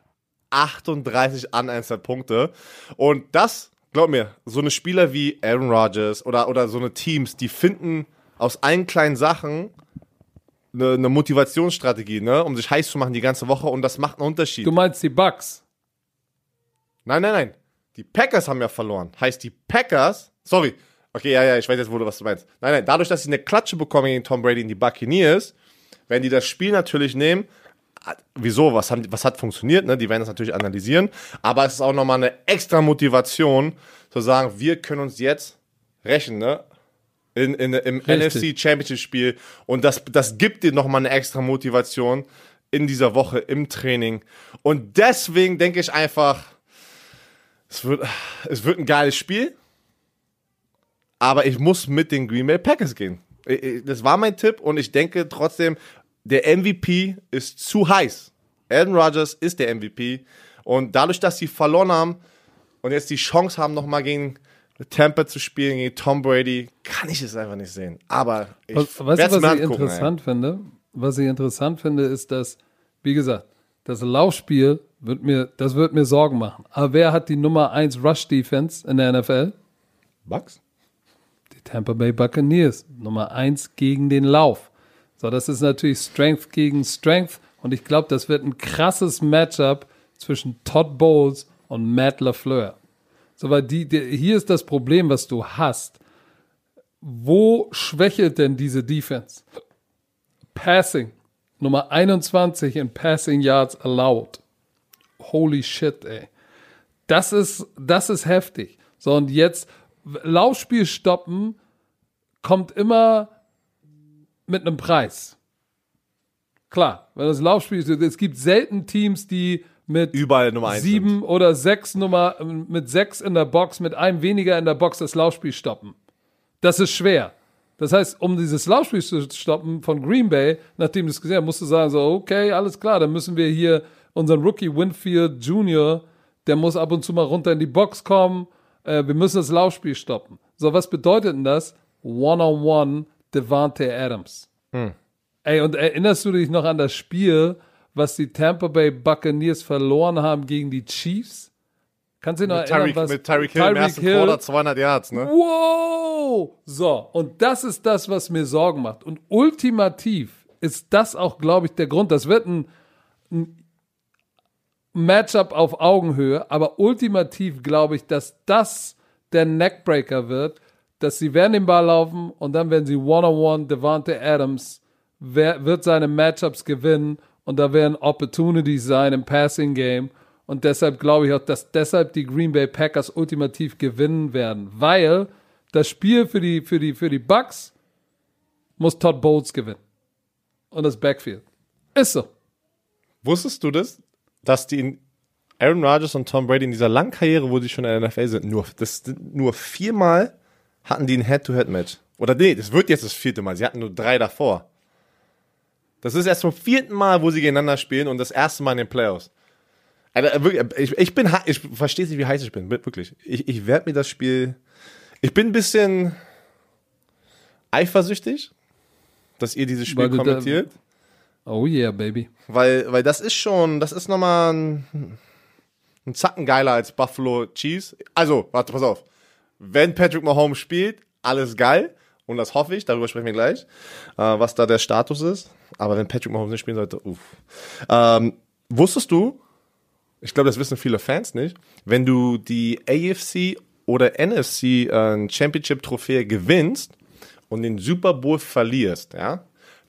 38 unanswered Punkte. Und das, glaub mir, so eine Spieler wie Aaron Rodgers oder, oder so eine Teams, die finden aus allen kleinen Sachen eine, eine Motivationsstrategie, ne, um sich heiß zu machen die ganze Woche und das macht einen Unterschied. Du meinst die Bucks? Nein, nein, nein. Die Packers haben ja verloren. Heißt, die Packers, sorry, okay, ja, ja, ich weiß jetzt, wo du was du meinst. Nein, nein, dadurch, dass sie eine Klatsche bekommen gegen Tom Brady und die Buccaneers, werden die das Spiel natürlich nehmen. Wieso? Was, haben, was hat funktioniert? Ne? Die werden das natürlich analysieren. Aber es ist auch nochmal eine extra Motivation, zu sagen, wir können uns jetzt rächen, ne? In, in, Im Richtig. NFC Championship Spiel. Und das, das gibt dir nochmal eine extra Motivation in dieser Woche im Training. Und deswegen denke ich einfach, es wird, es wird ein geiles Spiel. Aber ich muss mit den Green Bay Packers gehen. Das war mein Tipp und ich denke trotzdem, der MVP ist zu heiß. Aaron Rodgers ist der MVP. Und dadurch, dass sie verloren haben und jetzt die Chance haben, nochmal gegen Tampa zu spielen, gegen Tom Brady, kann ich es einfach nicht sehen. Aber ich Was, weißt du, was ich angucken, interessant finde? Was ich interessant finde, ist, dass, wie gesagt, das Laufspiel wird mir, das wird mir Sorgen machen. Aber wer hat die Nummer 1 Rush Defense in der NFL? ey. Bucks? Die Tampa Bay Buccaneers. Nummer 1 gegen den Lauf. So, das ist natürlich Strength gegen Strength. Und ich glaube, das wird ein krasses Matchup zwischen Todd Bowles und Matt LaFleur. So, weil die, die, hier ist das Problem, was du hast. Wo schwächelt denn diese Defense? Passing. Nummer 21 in Passing Yards allowed. Holy shit, ey. Das ist, das ist heftig. So, und jetzt Laufspiel stoppen kommt immer mit einem Preis. Klar, wenn das Laufspiel ist, es gibt selten Teams, die mit Überall Nummer eins sieben oder sechs Nummer, mit sechs in der Box, mit einem weniger in der Box das Laufspiel stoppen. Das ist schwer. Das heißt, um dieses Laufspiel zu stoppen von Green Bay, nachdem du es gesehen hast, musst du sagen, so, okay, alles klar, dann müssen wir hier unseren Rookie Winfield Jr., der muss ab und zu mal runter in die Box kommen, äh, wir müssen das Laufspiel stoppen. So, was bedeutet denn das? One-on-one Devante Adams. Ey, und erinnerst du dich noch an das Spiel, was die Tampa Bay Buccaneers verloren haben gegen die Chiefs? Kannst du dich noch Mit erinnern, Tyreek, was mit Tyreek Hill im ersten Quarter 200 Yards, ne? Wow! So, und das ist das, was mir Sorgen macht. Und ultimativ ist das auch, glaube ich, der Grund. Das wird ein, ein Matchup auf Augenhöhe, aber ultimativ glaube ich, dass das der Neckbreaker wird, dass sie werden den Ball laufen und dann werden sie one-on-one Devante Adams wer, wird seine Matchups gewinnen und da werden Opportunities sein im Passing Game. Und deshalb glaube ich auch, dass deshalb die Green Bay Packers ultimativ gewinnen werden, weil das Spiel für die für die für die Bucks muss Todd Bowles gewinnen. Und das Backfield. Ist so. Wusstest du das, dass die Aaron Rodgers und Tom Brady in dieser langen Karriere, wo sie schon in der NFL sind, nur, das, nur viermal hatten die ein Head-to-Head-Match. Oder nee, das wird jetzt das vierte Mal. Sie hatten nur drei davor. Das ist erst zum vierten Mal, wo sie gegeneinander spielen und das erste Mal in den Playoffs. Alter, wirklich, ich, ich bin, ich verstehe nicht, wie heiß ich bin, wirklich. Ich, ich werde mir das Spiel, ich bin ein bisschen eifersüchtig, dass ihr dieses Spiel Weil du da- kommentiert. Oh yeah, baby. Weil, weil das ist schon, das ist nochmal ein, ein Zacken geiler als Buffalo Cheese. Also, warte, pass auf. Wenn Patrick Mahomes spielt, alles geil. Und das hoffe ich, darüber sprechen wir gleich, äh, was da der Status ist. Aber wenn Patrick Mahomes nicht spielen sollte, uff. Ähm, wusstest du, ich glaube, das wissen viele Fans nicht, wenn du die AFC oder NFC äh, Championship-Trophäe gewinnst und den Super Bowl verlierst, ja,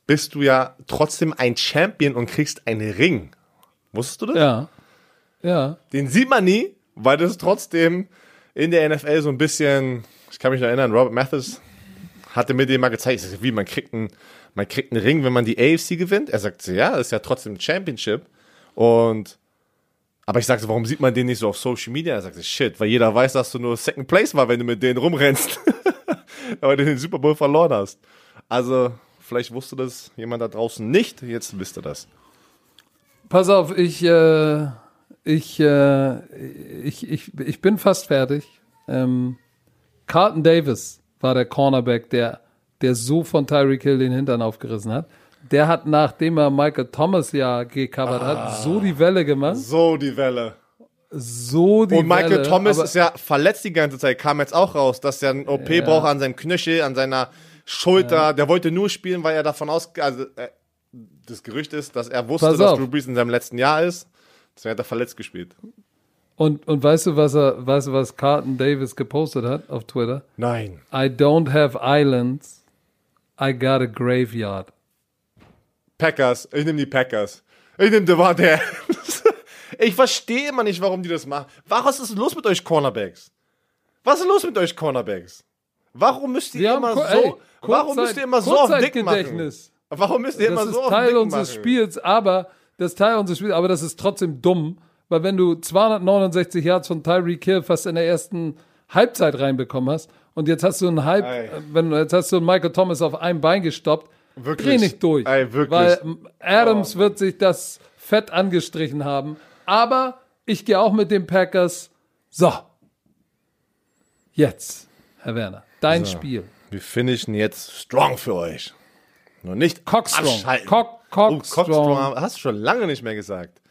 bist du ja trotzdem ein Champion und kriegst einen Ring. Wusstest du das? Ja. Ja. Den sieht man nie, weil das trotzdem in der NFL so ein bisschen, ich kann mich noch erinnern, Robert Mathis hatte mir den mal gezeigt, wie man kriegt einen, man kriegt einen Ring, wenn man die AFC gewinnt. Er sagt, ja, das ist ja trotzdem Championship. Und aber ich sagte, warum sieht man den nicht so auf Social Media? Er sagte, shit, weil jeder weiß, dass du nur Second Place war, wenn du mit denen rumrennst. Aber du den Super Bowl verloren hast. Also, vielleicht wusste das jemand da draußen nicht, jetzt wisst ihr das. Pass auf, ich, äh, ich, äh, ich, ich, ich bin fast fertig. Ähm, Carlton Davis war der Cornerback, der, der so von Tyreek Hill den Hintern aufgerissen hat. Der hat, nachdem er Michael Thomas ja gecovert hat, so die Welle gemacht. So die Welle. So die Und Michael Welle. Thomas ist ja verletzt die ganze Zeit, kam jetzt auch raus, dass er ein OP Ja. braucht an seinem Knöchel, an seiner Schulter. Der wollte nur spielen, weil er davon aus, also äh, das Gerücht ist, dass er wusste, dass. Drew Brees in seinem letzten Jahr ist. Deswegen hat er verletzt gespielt. Und, und weißt du, was er, weißt du, was Carlton Davis gepostet hat auf Twitter? Nein. I don't have islands. I got a graveyard. Packers. Ich nehme die Packers. Ich nehme Devante Adams. Ich verstehe immer nicht, warum die das machen. Was ist los mit euch Cornerbacks? Was ist los mit euch Cornerbacks? Warum müsst ihr immer so, ey, warum müsst ihr immer so auf dick machen? Warum müsst ihr Das immer ist so auf Teil dick unseres machen? Spiels, aber das ist Teil unseres Spiels, aber das ist trotzdem dumm, weil wenn du 269 Yards von Tyreek Hill fast in der ersten Halbzeit reinbekommen hast und jetzt hast du einen Halb, Ey. äh, wenn jetzt hast du einen Michael Thomas auf einem Bein gestoppt, Wirklich. dreh nicht durch, Ey, wirklich. weil ähm, Adams wird sich das fett angestrichen haben, aber ich gehe auch mit den Packers. So, jetzt, Herr Werner, dein Spiel. Wir finishen jetzt strong für euch. Nur nicht Cockstrong. abschalten. Cock, oh, Cockstrong. Cockstrong hast du schon lange nicht mehr gesagt.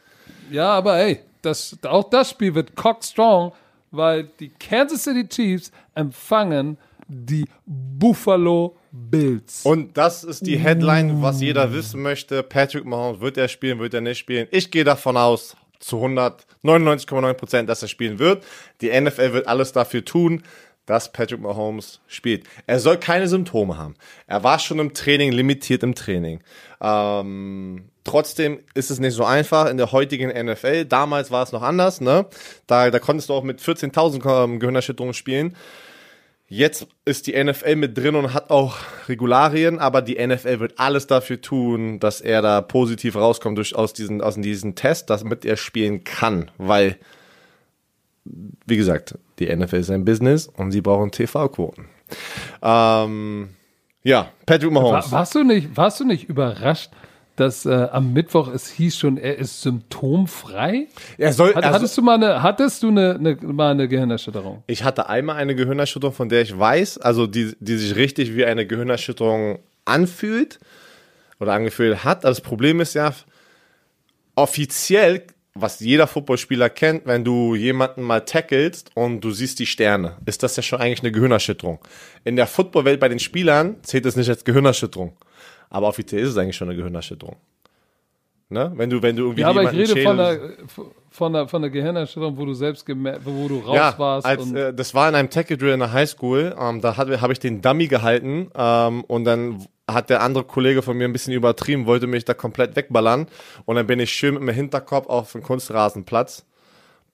Ja, aber ey, das, auch das Spiel wird cockstrong, weil die Kansas City Chiefs empfangen die Buffalo Bills. Und das ist die Headline, was jeder wissen möchte. Patrick Mahomes, wird er spielen, wird er nicht spielen? Ich gehe davon aus, zu 199,9 Prozent, dass er spielen wird. Die NFL wird alles dafür tun, dass Patrick Mahomes spielt. Er soll keine Symptome haben. Er war schon im Training, limitiert im Training. Ähm, trotzdem ist es nicht so einfach in der heutigen NFL. Damals war es noch anders, ne? Da, da konntest du auch mit 14.000 ähm, Gehirnerschütterungen spielen. Jetzt ist die NFL mit drin und hat auch Regularien, aber die NFL wird alles dafür tun, dass er da positiv rauskommt durch, aus, diesen, aus diesem Test, damit er spielen kann. Weil, wie gesagt, die NFL ist ein Business und sie brauchen TV-Quoten. Ähm, ja, Patrick Mahomes. War, warst, du nicht, warst du nicht überrascht, dass äh, am Mittwoch es hieß schon, er ist symptomfrei? Er soll, Hat, er hattest du mal eine, hattest du eine, eine, mal eine Gehirnerschütterung? Ich hatte einmal eine Gehirnerschütterung, von der ich weiß, also die, die sich richtig wie eine Gehirnerschütterung anfühlt oder angefühlt hat. Das Problem ist ja, offiziell, was jeder Footballspieler kennt, wenn du jemanden mal tackelst und du siehst die Sterne, ist das ja schon eigentlich eine Gehirnerschütterung. In der Footballwelt bei den Spielern zählt es nicht als Gehirnerschütterung. Aber offiziell ist es eigentlich schon eine Gehirnerschütterung. Ne? Wenn du, wenn du irgendwie Ja, aber ich rede von der, von der, von der Gehirnerschütterung, wo du selbst gemerkt, wo du raus ja, warst. als, äh, das war in einem Tackle Drill in der Highschool. Ähm, da habe ich den Dummy gehalten ähm, und dann hat der andere Kollege von mir ein bisschen übertrieben, wollte mich da komplett wegballern und dann bin ich schön mit dem Hinterkopf auf den Kunstrasenplatz.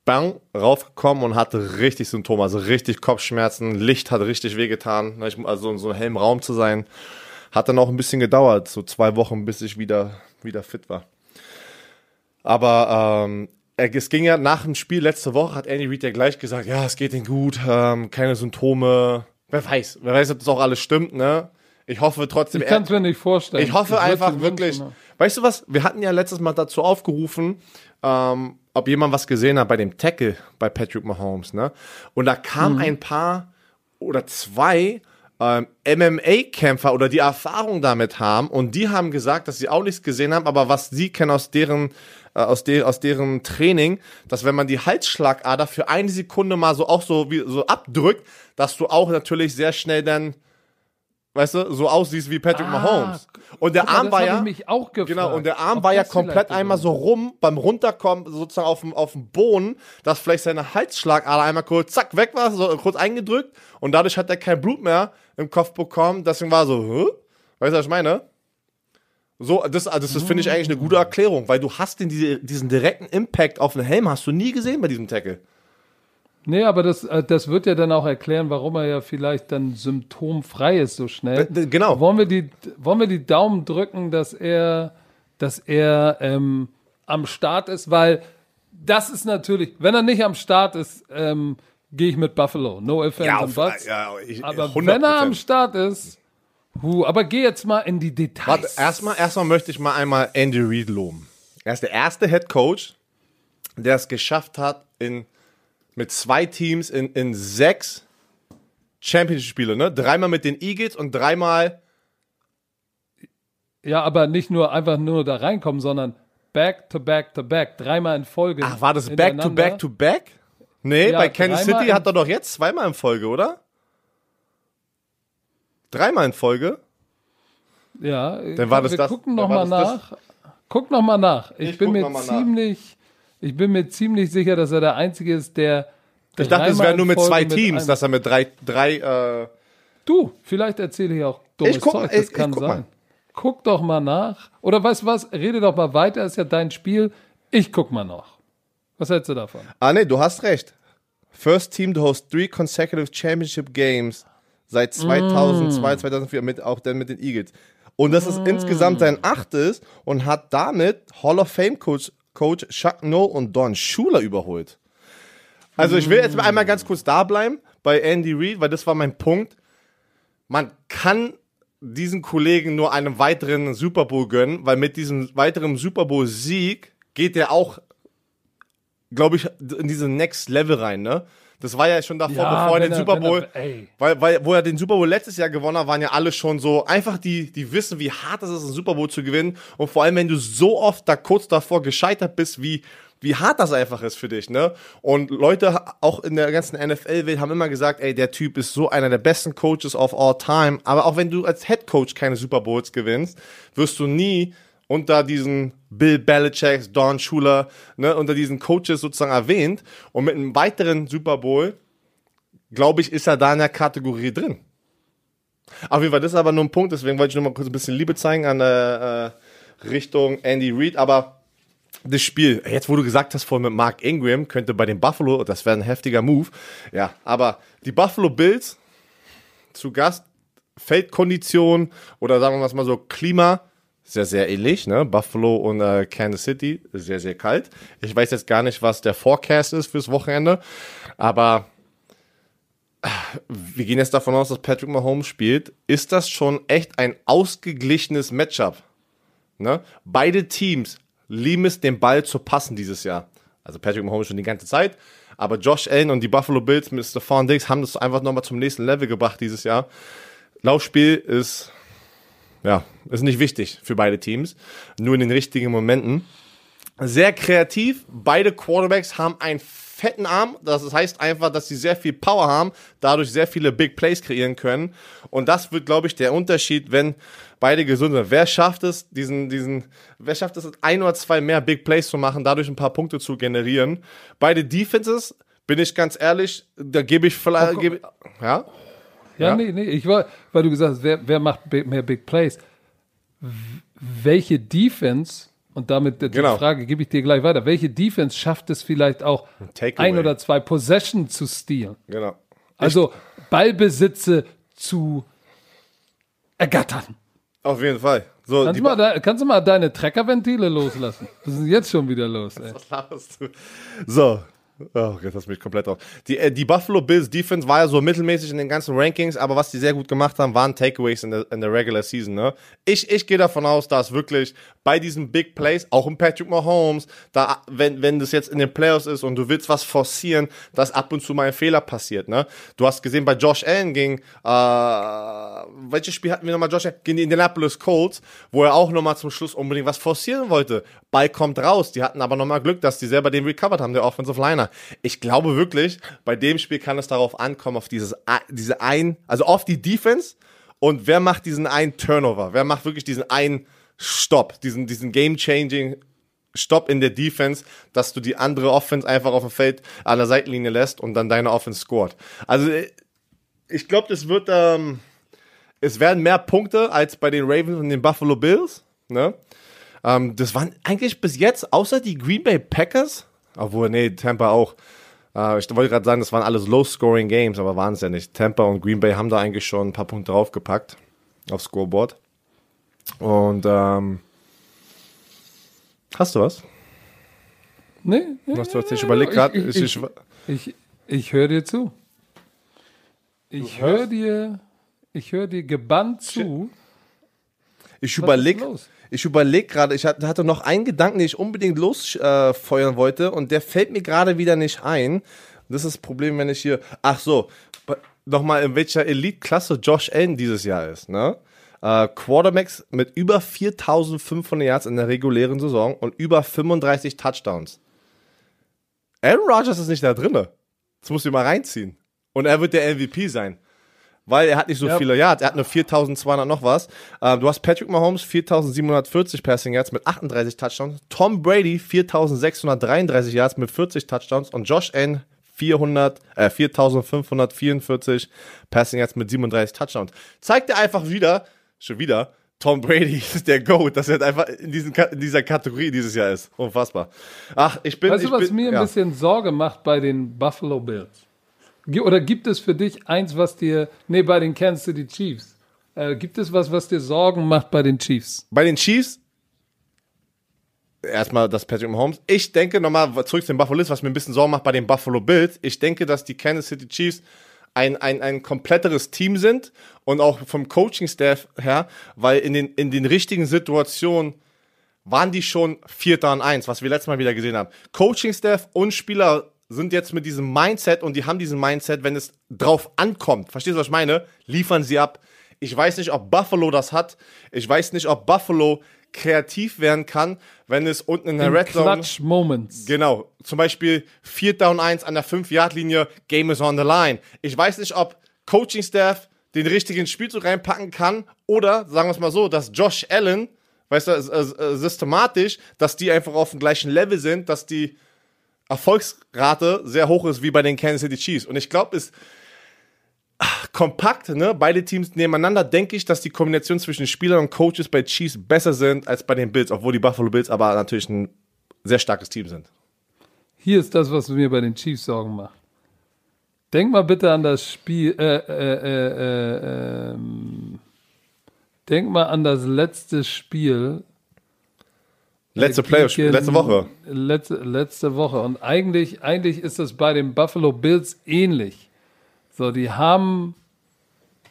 Bang, raufgekommen und hatte richtig Symptome, also richtig Kopfschmerzen, Licht hat richtig wehgetan, ne, also in so einem hellen Raum zu sein. Hat dann auch ein bisschen gedauert, so zwei Wochen, bis ich wieder, wieder fit war. Aber ähm, es ging ja nach dem Spiel letzte Woche, hat Andy Reid ja gleich gesagt, ja, es geht ihm gut, ähm, keine Symptome. Wer weiß, wer weiß, ob das auch alles stimmt, ne? Ich hoffe trotzdem, Ich kann es mir nicht vorstellen. ich hoffe würd's einfach wirklich. wünschen, ne? Weißt du was? Wir hatten ja letztes Mal dazu aufgerufen, ähm, ob jemand was gesehen hat bei dem Tackle bei Patrick Mahomes, ne? Und da Mhm. kamen ein paar oder zwei ähm, MMA-Kämpfer oder die Erfahrung damit haben und die haben gesagt, dass sie auch nichts gesehen haben, aber was sie kennen aus deren äh, aus, de aus deren Training, dass wenn man die Halsschlagader für eine Sekunde mal so auch so wie so abdrückt, dass du auch natürlich sehr schnell dann weißt du, so aussiehst wie Patrick Ah, Mahomes. Und der mal, Arm war ja Genau, und der Arm war ja komplett einmal so rum beim Runterkommen, sozusagen auf dem, auf dem Boden, dass vielleicht seine Halsschlagader einmal kurz, zack, weg war, so kurz eingedrückt und dadurch hat er kein Blut mehr im Kopf bekommen. Deswegen war so, Hä? weißt du, was ich meine? So, das, also das finde ich eigentlich eine gute Erklärung, weil du hast den, diese, diesen direkten Impact auf den Helm hast du nie gesehen bei diesem Tackle. Nee, aber das, äh, das wird ja dann auch erklären, warum er ja vielleicht dann symptomfrei ist so schnell. D- genau. Wollen wir die, wollen wir die Daumen drücken, dass er, dass er ähm, am Start ist, weil das ist natürlich, wenn er nicht am Start ist, ähm, gehe ich mit Buffalo. No offense and buts. ja, ich, aber 100%. wenn er am Start ist, hu, aber geh jetzt mal in die Details. Warte, erstmal, erstmal möchte ich mal einmal Andy Reid loben. Er ist der erste Head Coach, der es geschafft hat, in, mit zwei Teams in, in sechs Championship-Spiele, ne? Dreimal mit den Eagles und dreimal. Ja, aber nicht nur einfach nur da reinkommen, sondern back to back to back, dreimal in Folge. Ach, war das back to back to back? Nee, Ja, bei Kansas City hat er doch jetzt zweimal in Folge, oder? Dreimal in Folge? Ja, Dann war das wir das- gucken dann noch war mal das nach. Guck noch mal nach. Ich, Ich bin mir mal nach. ziemlich, ich bin mir ziemlich sicher, dass er der Einzige ist, der. Ich dachte, es wäre nur mit Folge zwei mit Teams, einem- dass er mit drei, drei, äh, Du, vielleicht erzähle ich auch dummes Ich guck- Zeug. Das ich- ich kann guck sein. mal. Guck doch mal nach. Oder weißt du was? Rede doch mal weiter. Ist ja dein Spiel. Ich guck mal noch. Was hältst du davon? Ah, nee, du hast recht. First team to host three consecutive championship games seit 2002, 2004, mit, auch dann mit den Eagles. Und das ist insgesamt sein achtes und hat damit Hall of Fame Coach, Coach Chuck Noll und Don Schuler überholt. Also ich will jetzt mal einmal ganz kurz da bleiben bei Andy Reid, weil das war mein Punkt. Man kann diesen Kollegen nur einen weiteren Super Bowl gönnen, weil mit diesem weiteren Super Bowl Sieg geht er auch glaube ich, in diese Next Level rein, ne? Das war ja schon davor, Ja, bevor er den er- Super er- Bowl, ey. weil, weil, wo er den Super Bowl letztes Jahr gewonnen hat, waren ja alle schon so, einfach die, die wissen, wie hart es ist, einen Super Bowl zu gewinnen. Und vor allem, wenn du so oft da kurz davor gescheitert bist, wie, wie hart das einfach ist für dich, ne? Und Leute, auch in der ganzen NFL-Welt, haben immer gesagt, ey, der Typ ist so einer der besten Coaches of all time. Aber auch wenn du als Head Coach keine Super Bowls gewinnst, wirst du nie unter diesen Bill Belichick, Don Schuler, ne, unter diesen Coaches sozusagen erwähnt. Und mit einem weiteren Super Bowl, glaube ich, ist er da in der Kategorie drin. Auf jeden Fall, das ist aber nur ein Punkt, deswegen wollte ich nur mal kurz ein bisschen Liebe zeigen an äh, äh, Richtung Andy Reid. Aber das Spiel, jetzt wo du gesagt hast, vorhin mit Mark Ingram, könnte bei den Buffalo, das wäre ein heftiger Move. Ja, aber die Buffalo Bills zu Gast, Feldkondition oder sagen wir mal so Klima, sehr, sehr ähnlich, ne? Buffalo und äh, Kansas City, sehr, sehr kalt. Ich weiß jetzt gar nicht, was der Forecast ist fürs Wochenende, aber äh, wir gehen jetzt davon aus, dass Patrick Mahomes spielt. Ist das schon echt ein ausgeglichenes Matchup? Ne? Beide Teams lieben es, den Ball zu passen dieses Jahr. Also Patrick Mahomes schon die ganze Zeit, aber Josh Allen und die Buffalo Bills mit Stephon Diggs haben das einfach nochmal zum nächsten Level gebracht dieses Jahr. Laufspiel ist ja, ist nicht wichtig für beide Teams. Nur in den richtigen Momenten. Sehr kreativ. Beide Quarterbacks haben einen fetten Arm. Das heißt einfach, dass sie sehr viel Power haben, dadurch sehr viele Big Plays kreieren können. Und das wird, glaube ich, der Unterschied, wenn beide gesund sind. Wer schafft es, diesen, diesen, wer schafft es, ein oder zwei mehr Big Plays zu machen, dadurch ein paar Punkte zu generieren? Beide Defenses, bin ich ganz ehrlich, da gebe ich vielleicht, gebe, ja? Ja, Ja. nee, nee. Ich war, weil du gesagt hast, wer, wer macht mehr Big Plays? Welche Defense, und damit die Genau. Frage gebe ich dir gleich weiter, welche Defense schafft es vielleicht auch, Takeaway. ein oder zwei Possession zu stehlen? Genau. Also Ballbesitze zu ergattern. Auf jeden Fall. So, Kannst du, mal da, kannst du mal deine Treckerventile loslassen? Was ist denn jetzt schon wieder los, ey? Was laberst du? So. Oh, jetzt hast du mich komplett auf. Die, äh, die Buffalo Bills Defense war ja so mittelmäßig in den ganzen Rankings, aber was die sehr gut gemacht haben, waren Takeaways in der, in der Regular Season. Ne? Ich, ich gehe davon aus, dass wirklich bei diesen Big Plays, auch im Patrick Mahomes, da, wenn, wenn das jetzt in den Playoffs ist und du willst was forcieren, dass ab und zu mal ein Fehler passiert. Ne? Du hast gesehen, bei Josh Allen ging, äh, welches Spiel hatten wir nochmal, Josh Allen? Gegen die Indianapolis Colts, wo er auch nochmal zum Schluss unbedingt was forcieren wollte. Ball kommt raus. Die hatten aber nochmal Glück, dass die selber den recovered haben, der Offensive Liner. Ich glaube wirklich, bei dem Spiel kann es darauf ankommen, auf dieses, diese ein, also auf die Defense und wer macht diesen einen Turnover? Wer macht wirklich diesen einen Stopp, diesen, diesen game-changing Stopp in der Defense, dass du die andere Offense einfach auf dem Feld an der Seitenlinie lässt und dann deine Offense scored. Also ich glaube, das wird, ähm, es werden mehr Punkte als bei den Ravens und den Buffalo Bills. Ne? Ähm, das waren eigentlich bis jetzt, außer die Green Bay Packers, obwohl, nee, Tampa auch. Äh, ich wollte gerade sagen, das waren alles Low-Scoring Games, aber waren es ja nicht. Tampa und Green Bay haben da eigentlich schon ein paar Punkte draufgepackt aufs Scoreboard. Und ähm, hast du was? Nee, nee Was du hast? Ich überlege gerade. Ich, ich, ich, ich, ich höre dir zu. Ich höre dir, ich höre dir gebannt zu. Ich überlege, ich überlege gerade, ich hatte noch einen Gedanken, den ich unbedingt losfeuern äh, wollte und der fällt mir gerade wieder nicht ein. Das ist das Problem, wenn ich hier, ach so, nochmal in welcher Elite-Klasse Josh Allen dieses Jahr ist, ne? Äh, Quarterbacks mit über 4500 Yards in der regulären Saison und über 35 Touchdowns. Aaron Rodgers ist nicht da drinne. Das musst du mal reinziehen. Und er wird der MVP sein. Weil er hat nicht so ja. viele Yards. Er hat nur 4200 noch was. Ähm, du hast Patrick Mahomes 4740 Passing Yards mit 38 Touchdowns. Tom Brady 4633 Yards mit 40 Touchdowns. Und Josh N 400, äh, 4544 Passing Yards mit 37 Touchdowns. Zeigt er einfach wieder, schon wieder, Tom Brady ist der GOAT, dass er einfach in, diesen, in dieser Kategorie dieses Jahr ist. Unfassbar. Ach, ich bin. Weißt ich du, was bin, mir ein ja. bisschen Sorge macht bei den Buffalo Bills? Oder gibt es für dich eins, was dir. Nee, bei den Kansas City Chiefs. Äh, gibt es was, was dir Sorgen macht bei den Chiefs? Bei den Chiefs erstmal das Patrick Mahomes. Ich denke nochmal zurück zu den Buffalo Bills, was mir ein bisschen Sorgen macht bei den Buffalo Bills. Ich denke, dass die Kansas City Chiefs ein, ein, ein kompletteres Team sind und auch vom Coaching-Staff her, weil in den, in den richtigen Situationen waren die schon Vierter und Eins, was wir letztes Mal wieder gesehen haben. Coaching-Staff und Spieler sind jetzt mit diesem Mindset und die haben diesen Mindset, wenn es drauf ankommt, verstehst du, was ich meine? Liefern sie ab. Ich weiß nicht, ob Buffalo das hat. Ich weiß nicht, ob Buffalo kreativ werden kann, wenn es unten in der In Red Zone. Clutch Moments. Genau. Zum Beispiel 4 Down 1 an der 5-Yard-Linie, Game is on the line. Ich weiß nicht, ob Coaching-Staff den richtigen Spielzug reinpacken kann oder, sagen wir es mal so, dass Josh Allen, weißt du, systematisch, dass die einfach auf dem gleichen Level sind, dass die Erfolgsrate sehr hoch ist wie bei den Kansas City Chiefs. Und ich glaube, es kompakt, ne, beide Teams nebeneinander, denke ich, dass die Kombination zwischen Spielern und Coaches bei Chiefs besser sind als bei den Bills, obwohl die Buffalo Bills aber natürlich ein sehr starkes Team sind. Hier ist das, was mir bei den Chiefs Sorgen macht. Denk mal bitte an das Spiel. Äh, äh, äh, ähm, denk mal an das letzte Spiel. Letzte Playoff, letzte Woche. Letzte, letzte Woche. Und eigentlich, eigentlich ist das bei den Buffalo Bills ähnlich. So, die haben.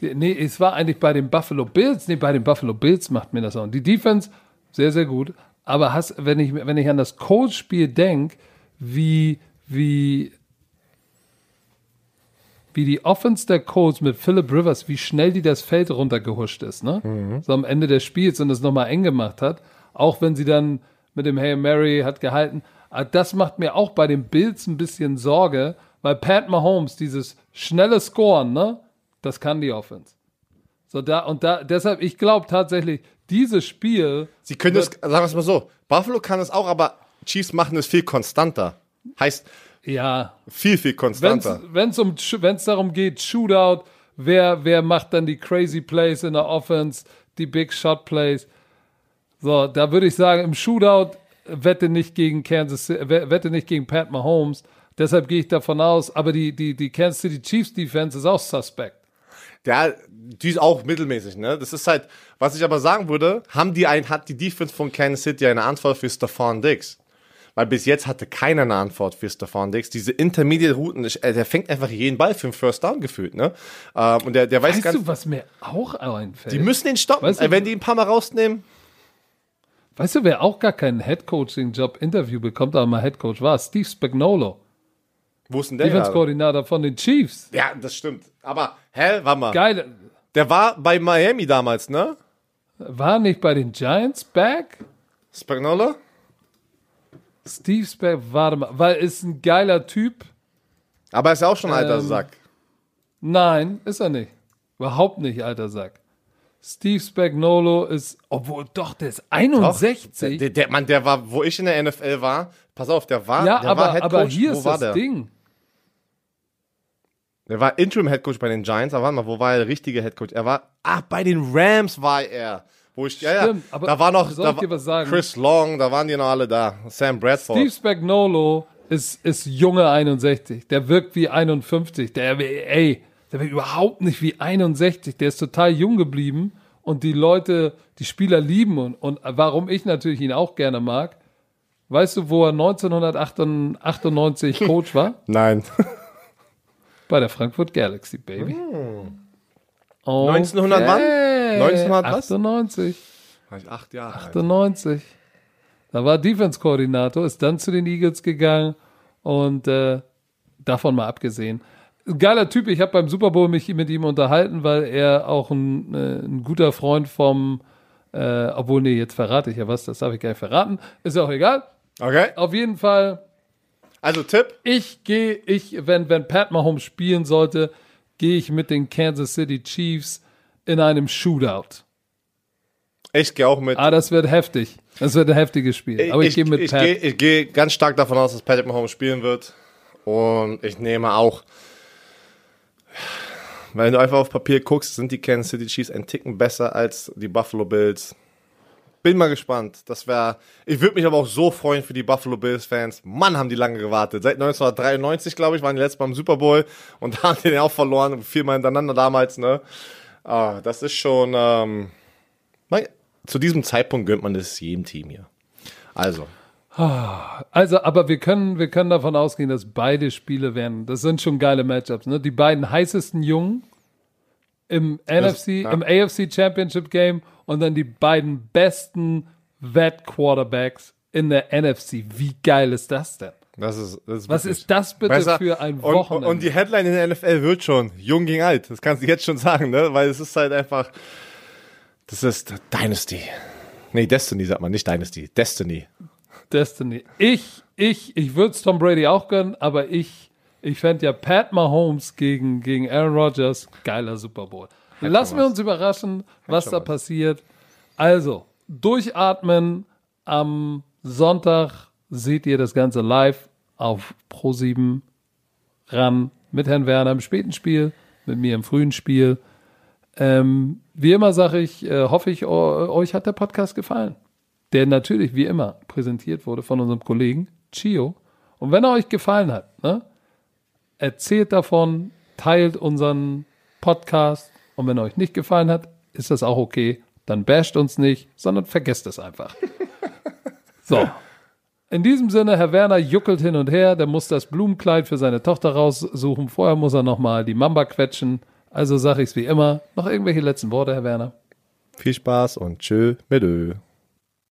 Die, nee, es war eigentlich bei den Buffalo Bills. Nee, bei den Buffalo Bills macht mir das auch. Die Defense, sehr, sehr gut. Aber hast, wenn, ich, wenn ich an das Coach-Spiel denke, wie, wie, wie die Offense der Colts mit Philip Rivers, wie schnell die das Feld runtergehuscht ist, ne? Mhm. So am Ende des Spiels und es nochmal eng gemacht hat. Auch wenn sie dann mit dem Hail Mary hat gehalten. Aber das macht mir auch bei den Bills ein bisschen Sorge, weil Pat Mahomes, dieses schnelle Scoren, ne? Das kann die Offense. So da, und da, deshalb, ich glaube tatsächlich, dieses Spiel. Sie können es, sagen wir es mal so, Buffalo kann es auch, aber Chiefs machen es viel konstanter. Heißt, ja. Viel, viel konstanter. Wenn es um, wenn's darum geht, Shootout, wer, wer macht dann die crazy Plays in der Offense, die Big Shot Plays. So, da würde ich sagen, im Shootout wette nicht gegen Kansas, wette nicht gegen Pat Mahomes. Deshalb gehe ich davon aus, aber die, die, die Kansas City Chiefs Defense ist auch suspect. der, die ist auch mittelmäßig, ne? Das ist halt, was ich aber sagen würde, haben die ein, hat die Defense von Kansas City eine Antwort für Stefan Diggs? Weil bis jetzt hatte keiner eine Antwort für Stefan Diggs. Diese Intermediate-Routen, äh, der fängt einfach jeden Ball für einen First Down gefühlt, ne? Ähm, und der, der weiß Weißt ganz, du, was mir auch einfällt? die müssen ihn stoppen. Weißt du- Äh, wenn die ihn ein paar Mal rausnehmen, weißt du, wer auch gar keinen Headcoaching-Job-Interview bekommt, aber mal Headcoach war? Steve Spagnolo, wo ist denn der? Defense-Koordinator von den Chiefs. Ja, das stimmt. Aber, hä, warte mal. Geil. Der war bei Miami damals, ne? War nicht bei den Giants back? Spagnola? Steve Spag, warte mal, weil ist ein geiler Typ. Aber er ist ja auch schon ein alter Ähm, Sack. Nein, ist er nicht. Überhaupt nicht, alter Sack. Steve Spagnolo ist, obwohl doch, der ist 61. Der, der, Mann, der war, wo ich in der NFL war, pass auf, der war, ja, der aber, war Head aber Coach. hier wo ist war das der? Ding. Der war Interim Head Coach bei den Giants, aber warte mal, wo war der richtige Head Coach? Er war, ach, bei den Rams war er. Wo ich, ja, Stimmt, ja, aber da war noch, da war? Chris Long, da waren die noch alle da. Sam Bradford. Steve Spagnolo ist, ist junge 61. Der wirkt wie 51. Der, ey, der wirkt überhaupt nicht wie 61. Der ist total jung geblieben und die Leute, die Spieler lieben und, und warum ich natürlich ihn auch gerne mag. Weißt du, wo er 1998 Coach war? Nein. Bei der Frankfurt Galaxy, Baby. Hm. Okay. 1900 wann? 1900 was? 98. War ich acht Jahre alt. 98. Da war Defense-Koordinator, ist dann zu den Eagles gegangen und äh, davon mal abgesehen. Geiler Typ, ich habe beim Super Bowl mich mit ihm unterhalten, weil er auch ein, äh, ein guter Freund vom, äh, obwohl, nee, jetzt verrate ich ja was, das darf ich gar nicht verraten, ist ja auch egal. Okay. Auf jeden Fall, Also Tipp. ich gehe, ich, wenn, wenn Pat Mahomes spielen sollte, gehe ich mit den Kansas City Chiefs in einem Shootout. Ich gehe auch mit. Ah, das wird heftig. Das wird ein heftiges Spiel. Aber ich, gehe mit ich, Pat. gehe, ich gehe ganz stark davon aus, dass Patrick Mahomes spielen wird. Und ich nehme auch, wenn du einfach auf Papier guckst, sind die Kansas City Chiefs ein Ticken besser als die Buffalo Bills. Bin mal gespannt. Das wäre. Ich würde mich aber auch so freuen für die Buffalo Bills Fans. Mann, haben die lange gewartet. Seit 1993, glaube ich, waren die letztes Mal im Super Bowl und da haben die den auch verloren, viermal hintereinander damals. Ne, ah, das ist schon. Ähm, zu diesem Zeitpunkt gönnt man das jedem Team hier. Also, Also, aber wir können, wir können davon ausgehen, dass beide Spiele werden. Das sind schon geile Matchups. Ne? Die beiden heißesten Jungen im NFC, ja. im AFC Championship Game und dann die beiden besten Vet Quarterbacks in der NFC. Wie geil ist das denn? das ist. Das ist Was ist das bitte besser. für ein und, Wochenende? und die Headline in der NFL wird schon jung gegen alt. Das kannst du jetzt schon sagen, ne? Weil es ist halt einfach. Das ist Dynasty. Nee, Destiny sagt man, nicht Dynasty. Destiny. Destiny. Ich, ich, ich würde es Tom Brady auch gönnen, aber ich, ich fände ja Pat Mahomes gegen, gegen Aaron Rodgers geiler Super Bowl. Lassen wir uns überraschen, was da was. passiert. Also, durchatmen. Am Sonntag seht ihr das Ganze live auf Pro7 ran mit Herrn Werner im späten Spiel, mit mir im frühen Spiel. Ähm, wie immer sage ich, äh, hoffe ich, eu- euch hat der Podcast gefallen. Der natürlich, wie immer, präsentiert wurde von unserem Kollegen Chio. Und wenn er euch gefallen hat, ne, erzählt davon, teilt unseren Podcast. Und wenn er euch nicht gefallen hat, ist das auch okay. Dann basht uns nicht, sondern vergesst es einfach. So. In diesem Sinne, Herr Werner juckelt hin und her, der muss das Blumenkleid für seine Tochter raussuchen. Vorher muss er nochmal die Mamba quetschen. Also sage ich es wie immer. Noch irgendwelche letzten Worte, Herr Werner? Viel Spaß und tschö mit Ö.